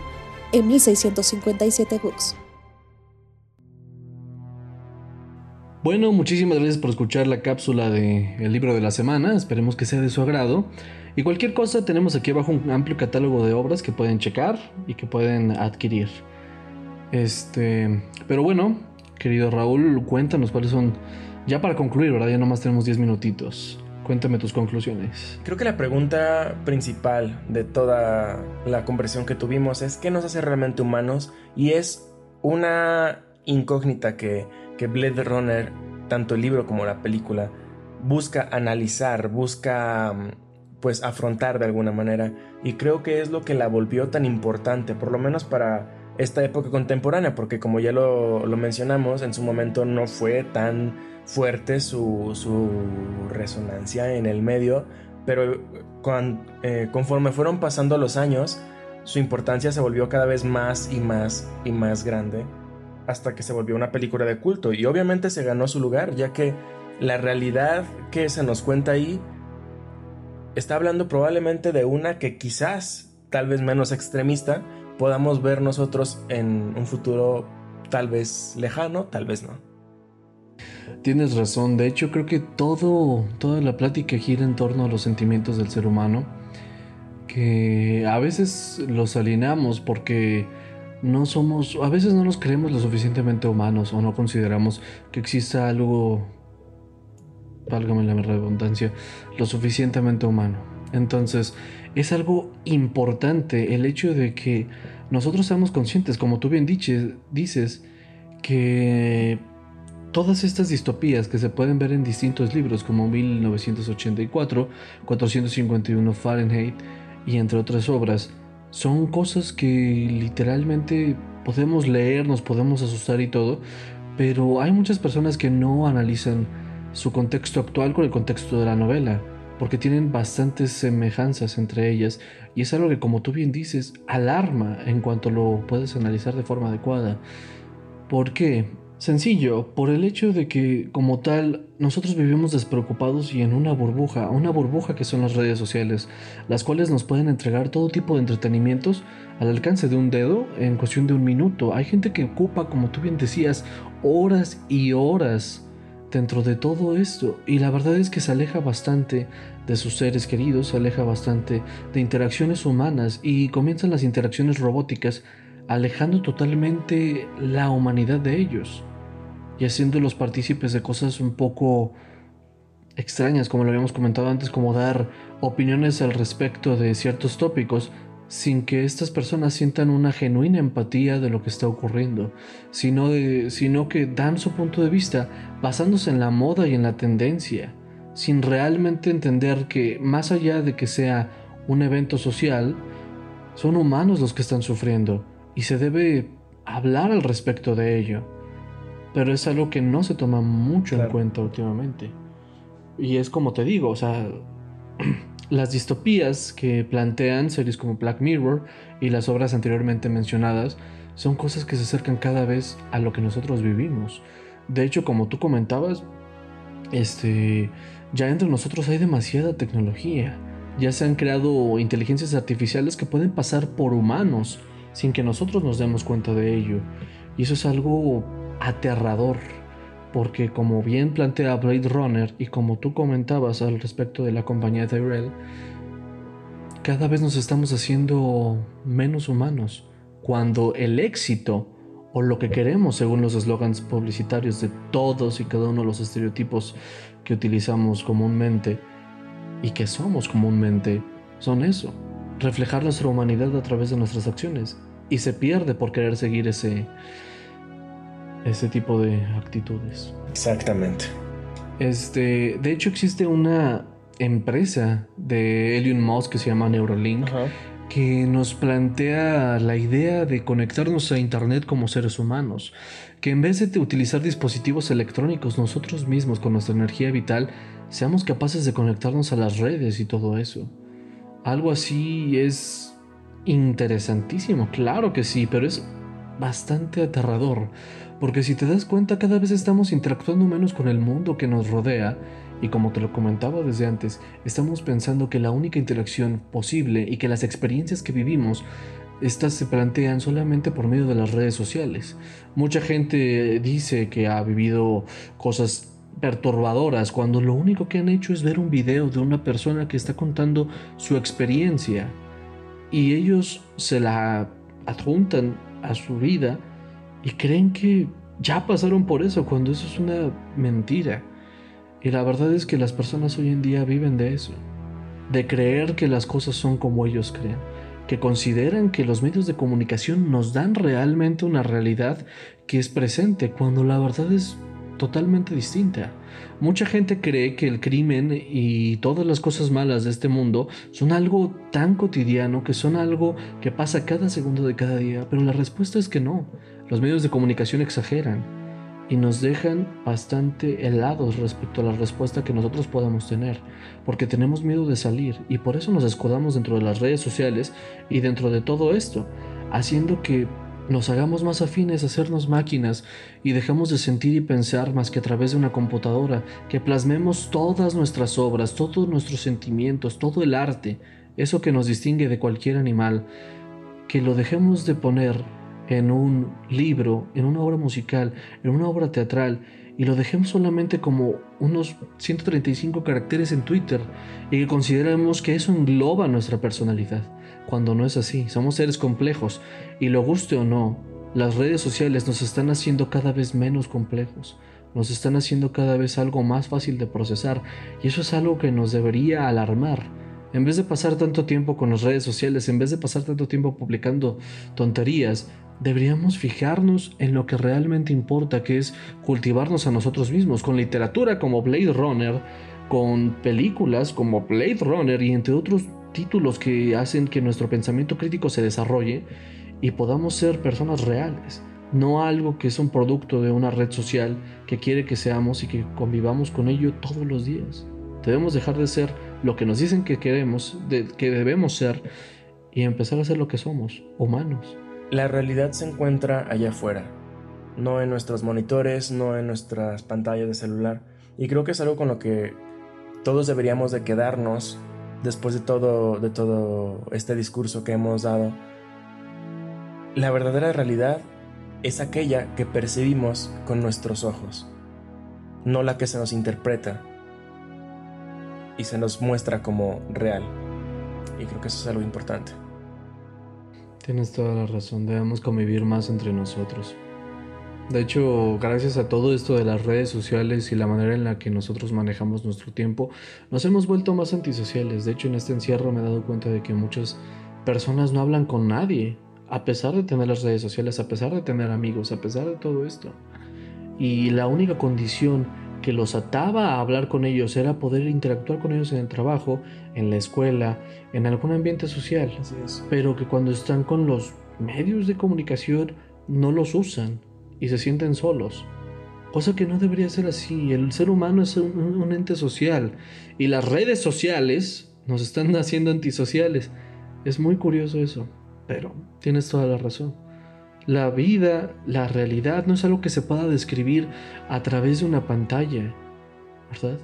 en 1657 Books. Bueno, muchísimas gracias por escuchar la cápsula del libro de la semana. Esperemos que sea de su agrado. Y cualquier cosa, tenemos aquí abajo un amplio catálogo de obras que pueden checar y que pueden adquirir. Este, pero bueno, querido Raúl, cuéntanos cuáles son. Ya para concluir, ¿verdad? Ya nomás tenemos 10 minutitos. Cuéntame tus conclusiones. Creo que la pregunta principal de toda la conversación que tuvimos es qué nos hace realmente humanos y es una incógnita que que Blade Runner, tanto el libro como la película, busca analizar, busca mm, pues afrontar de alguna manera y creo que es lo que la volvió tan importante, por lo menos para esta época contemporánea, porque como ya lo, mencionamos, en su momento no fue tan fuerte su, resonancia en el medio, pero eh, conforme fueron pasando los años, su importancia se volvió cada vez más y más y más grande hasta que se volvió una película de culto. Y obviamente se ganó su lugar ya que la realidad que se nos cuenta ahí está hablando probablemente de una que quizás, tal vez menos extremista, podamos ver nosotros en un futuro tal vez lejano, tal vez no. Tienes razón, de hecho creo que todo, toda la plática gira en torno a los sentimientos del ser humano, que a veces los alineamos porque no somos, a veces no nos creemos lo suficientemente humanos o no consideramos que exista algo, válgame la redundancia, lo suficientemente humano. Entonces, es algo importante el hecho de que nosotros seamos conscientes, como tú bien dices, que todas estas distopías que se pueden ver en distintos libros como 1984, 451 Fahrenheit y entre otras obras, son cosas que literalmente podemos leer, nos podemos asustar y todo, pero hay muchas personas que no analizan su contexto actual con el contexto de la novela, porque tienen bastantes semejanzas entre ellas, y es algo que como tú bien dices, alarma en cuanto lo puedes analizar de forma adecuada. ¿Por qué? Sencillo, por el hecho de que como tal nosotros vivimos despreocupados y en una burbuja, una burbuja que son las redes sociales, las cuales nos pueden entregar todo tipo de entretenimientos al alcance de un dedo en cuestión de un minuto. Hay gente que ocupa, como tú bien decías, horas y horas dentro de todo esto. Y la verdad es que se aleja bastante de sus seres queridos, se aleja bastante de interacciones humanas y comienzan las interacciones robóticas alejando totalmente la humanidad de ellos y haciéndolos partícipes de cosas un poco extrañas, como lo habíamos comentado antes, como dar opiniones al respecto de ciertos tópicos sin que estas personas sientan una genuina empatía de lo que está ocurriendo, sino, de, sino que dan su punto de vista basándose en la moda y en la tendencia, sin realmente entender que más allá de que sea un evento social, son humanos los que están sufriendo y se debe hablar al respecto de ello pero es algo que no se toma mucho en cuenta últimamente. Y es como te digo, o sea, las distopías que plantean series como Black Mirror y las obras anteriormente mencionadas son cosas que se acercan cada vez a lo que nosotros vivimos. De hecho, como tú comentabas, este, ya entre nosotros hay demasiada tecnología. Ya se han creado inteligencias artificiales que pueden pasar por humanos sin que nosotros nos demos cuenta de ello. Y eso es algo aterrador, porque como bien plantea Blade Runner y como tú comentabas al respecto de la compañía Tyrell, cada vez nos estamos haciendo menos humanos, cuando el éxito o lo que queremos según los eslogans publicitarios de todos y cada uno de los estereotipos que utilizamos comúnmente y que somos comúnmente, son eso, reflejar nuestra humanidad a través de nuestras acciones. Y se pierde por querer seguir ese ese tipo de actitudes. Exactamente. Este, de hecho existe una empresa de Elon Musk que se llama Neuralink que nos plantea la idea de conectarnos a internet como seres humanos, que en vez de utilizar dispositivos electrónicos nosotros mismos con nuestra energía vital seamos capaces de conectarnos a las redes y todo eso. Algo así es interesantísimo, claro que sí, pero es bastante aterrador, porque si te das cuenta cada vez estamos interactuando menos con el mundo que nos rodea y como te lo comentaba desde antes, estamos pensando que la única interacción posible y que las experiencias que vivimos estas se plantean solamente por medio de las redes sociales. Mucha gente dice que ha vivido cosas perturbadoras cuando lo único que han hecho es ver un video de una persona que está contando su experiencia y ellos se la adjuntan a su vida y creen que ya pasaron por eso cuando eso es una mentira. Y la verdad es que las personas hoy en día viven de eso, de creer que las cosas son como ellos creen, que consideran que los medios de comunicación nos dan realmente una realidad que es presente cuando la verdad es totalmente distinta. Mucha gente cree que el crimen y todas las cosas malas de este mundo son algo tan cotidiano, que son algo que pasa cada segundo de cada día, pero la respuesta es que no. Los medios de comunicación exageran y nos dejan bastante helados respecto a la respuesta que nosotros podamos tener, porque tenemos miedo de salir y por eso nos escudamos dentro de las redes sociales y dentro de todo esto, haciendo que nos hagamos más afines a hacernos máquinas y dejamos de sentir y pensar más que a través de una computadora, que plasmemos todas nuestras obras, todos nuestros sentimientos, todo el arte, eso que nos distingue de cualquier animal, que lo dejemos de poner en un libro, en una obra musical, en una obra teatral, y lo dejemos solamente como unos 135 caracteres en Twitter y que consideremos que eso engloba nuestra personalidad cuando no es así. Somos seres complejos y lo guste o no, las redes sociales nos están haciendo cada vez menos complejos, nos están haciendo cada vez algo más fácil de procesar y eso es algo que nos debería alarmar. En vez de pasar tanto tiempo con las redes sociales, en vez de pasar tanto tiempo publicando tonterías, deberíamos fijarnos en lo que realmente importa, que es cultivarnos a nosotros mismos, con literatura como Blade Runner, con películas como Blade Runner y entre otros títulos que hacen que nuestro pensamiento crítico se desarrolle y podamos ser personas reales, no algo que es un producto de una red social que quiere que seamos y que convivamos con ello todos los días. Debemos dejar de ser lo que nos dicen que queremos, de, que debemos ser y empezar a ser lo que somos, humanos. La realidad se encuentra allá afuera, no en nuestros monitores, no en nuestras pantallas de celular. Y creo que es algo con lo que todos deberíamos de quedarnos después de todo, de todo este discurso que hemos dado, la verdadera realidad es aquella que percibimos con nuestros ojos, no la que se nos interpreta y se nos muestra como real. Y creo que eso es algo importante. Tienes toda la razón, debemos convivir más entre nosotros. De hecho, gracias a todo esto de las redes sociales y la manera en la que nosotros manejamos nuestro tiempo, nos hemos vuelto más antisociales. De hecho, en este encierro me he dado cuenta de que muchas personas no hablan con nadie, a pesar de tener las redes sociales, a pesar de tener amigos, a pesar de todo esto. Y la única condición que los ataba a hablar con ellos era poder interactuar con ellos en el trabajo, en la escuela, en algún ambiente social. Pero que cuando están con los medios de comunicación no los usan y se sienten solos. Cosa que no debería ser así. El ser humano es un, ente social y las redes sociales nos están haciendo antisociales. Es muy curioso eso, pero tienes toda la razón. La vida, la realidad no es algo que se pueda describir a través de una pantalla, ¿verdad?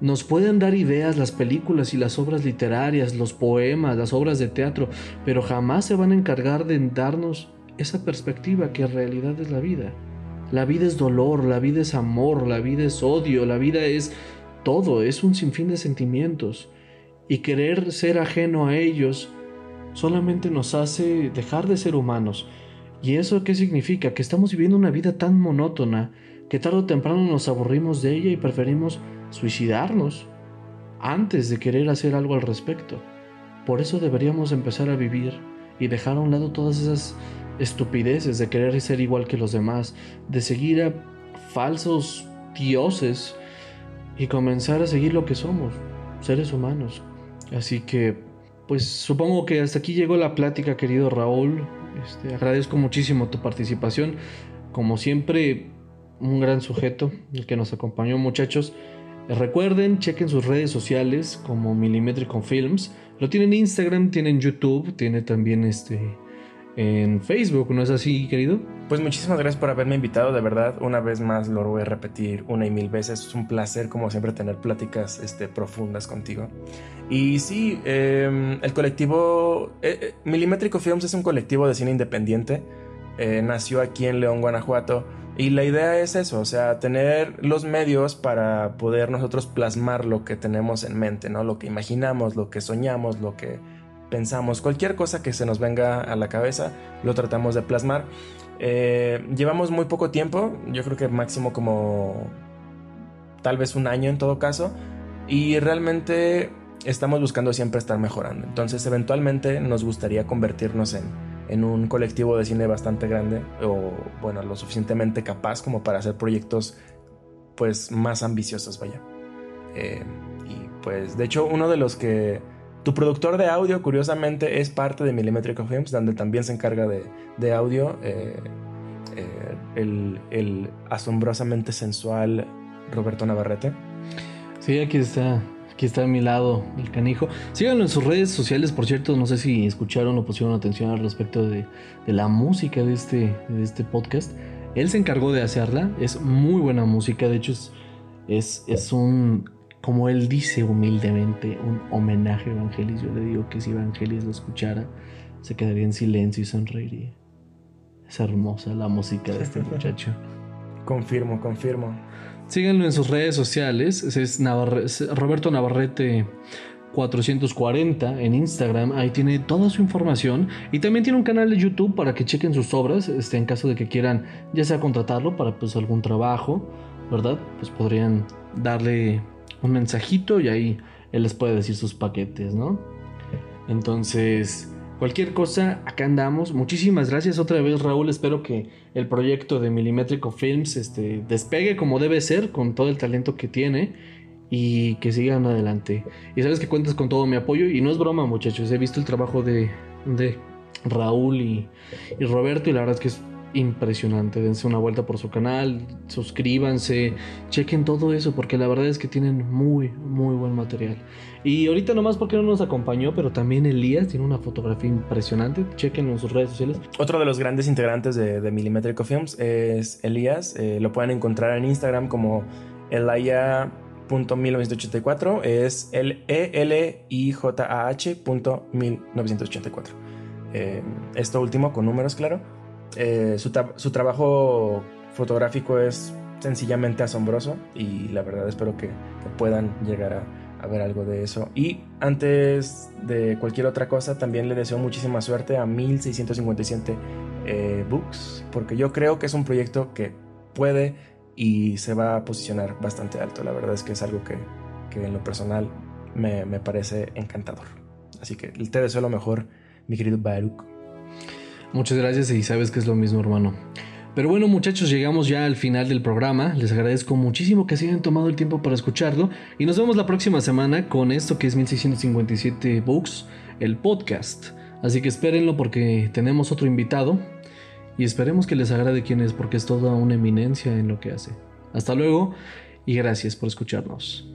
Nos pueden dar ideas las películas y las obras literarias, los poemas, las obras de teatro, pero jamás se van a encargar de darnos esa perspectiva que en realidad es la vida. La vida es dolor, la vida es amor, la vida es odio, la vida es todo, es un sinfín de sentimientos. Y querer ser ajeno a ellos solamente nos hace dejar de ser humanos. ¿Y eso qué significa? Que estamos viviendo una vida tan monótona que tarde o temprano nos aburrimos de ella y preferimos suicidarnos antes de querer hacer algo al respecto. Por eso deberíamos empezar a vivir y dejar a un lado todas esas estupideces de querer ser igual que los demás, de seguir a falsos dioses y comenzar a seguir lo que somos, seres humanos. Así que, pues supongo que hasta aquí llegó la plática, querido Raúl. Este, agradezco muchísimo tu participación. Como siempre, un gran sujeto, el que nos acompañó, muchachos. Recuerden, chequen sus redes sociales como Millimetric Films. Lo tienen en Instagram, tienen YouTube, tiene también este en Facebook, ¿no es así, querido? Pues muchísimas gracias por haberme invitado, de verdad, una vez más lo voy a repetir una y mil veces, es un placer como siempre tener pláticas este, profundas contigo. Y sí, em, el colectivo, eh, eh, Milimétrico Films es un colectivo de cine independiente, eh, nació aquí en León, Guanajuato, y la idea es eso, o sea, tener los medios para poder nosotros plasmar lo que tenemos en mente, ¿no? Lo que imaginamos, lo que soñamos, lo que pensamos, cualquier cosa que se nos venga a la cabeza, lo tratamos de plasmar. Eh, llevamos muy poco tiempo, yo creo que máximo como tal vez un año en todo caso, y realmente estamos buscando siempre estar mejorando. Entonces, eventualmente nos gustaría convertirnos en, en un colectivo de cine bastante grande o, bueno, lo suficientemente capaz como para hacer proyectos pues más ambiciosos, vaya. Eh, y pues, de hecho, uno de los que tu productor de audio, curiosamente, es parte de Millimetric Films, donde también se encarga de, audio. Eh, eh, el, asombrosamente sensual Roberto Navarrete. Sí, aquí está. Aquí está a mi lado el canijo. Síganlo en sus redes sociales, por cierto. No sé si escucharon o pusieron atención al respecto de, la música de este, de este podcast. Él se encargó de hacerla. Es muy buena música. De hecho, es, es un como él dice humildemente, un homenaje a Evangelis. Yo le digo que si Evangelis lo escuchara, se quedaría en silencio y sonreiría. Es hermosa la música de este muchacho. confirmo, confirmo. Síganlo en sus redes sociales. Es, Roberto Navarrete 440 en Instagram. Ahí tiene toda su información. Y también tiene un canal de YouTube para que chequen sus obras. Este, en caso de que quieran ya sea contratarlo para pues, algún trabajo, ¿verdad? Pues podrían darle un mensajito y ahí él les puede decir sus paquetes, ¿no? Entonces, cualquier cosa, acá andamos. Muchísimas gracias otra vez, Raúl. Espero que el proyecto de Milimétrico Films este, despegue como debe ser, con todo el talento que tiene y que sigan adelante. Y sabes que cuentas con todo mi apoyo y no es broma, muchachos. He visto el trabajo de, de Raúl y, y Roberto y la verdad es que es impresionante. Dense una vuelta por su canal, suscríbanse, chequen todo eso porque la verdad es que tienen muy, muy buen material. Y ahorita nomás porque no nos acompañó, pero también Elías tiene una fotografía impresionante. Chequen en sus redes sociales. Otro de los grandes integrantes de, de Films es Elías. Eh, lo pueden encontrar en Instagram como elaya.1984. Es el e l i j a h.1984. Eh, esto último con números, claro. Eh, su, trabajo fotográfico es sencillamente asombroso y la verdad espero que, puedan llegar a, ver algo de eso. Y antes de cualquier otra cosa, también le deseo muchísima suerte a 1657 eh, Books, porque yo creo que es un proyecto que puede y se va a posicionar bastante alto. La verdad es que es algo que, en lo personal me, me parece encantador. Así que te deseo lo mejor, mi querido Baruch. Muchas gracias y sabes que es lo mismo, hermano. Pero bueno, muchachos, llegamos ya al final del programa. Les agradezco muchísimo que se hayan tomado el tiempo para escucharlo. Y nos vemos la próxima semana con esto que es 1657 Books, el podcast. Así que espérenlo porque tenemos otro invitado. Y esperemos que les agrade quién es porque es toda una eminencia en lo que hace. Hasta luego y gracias por escucharnos.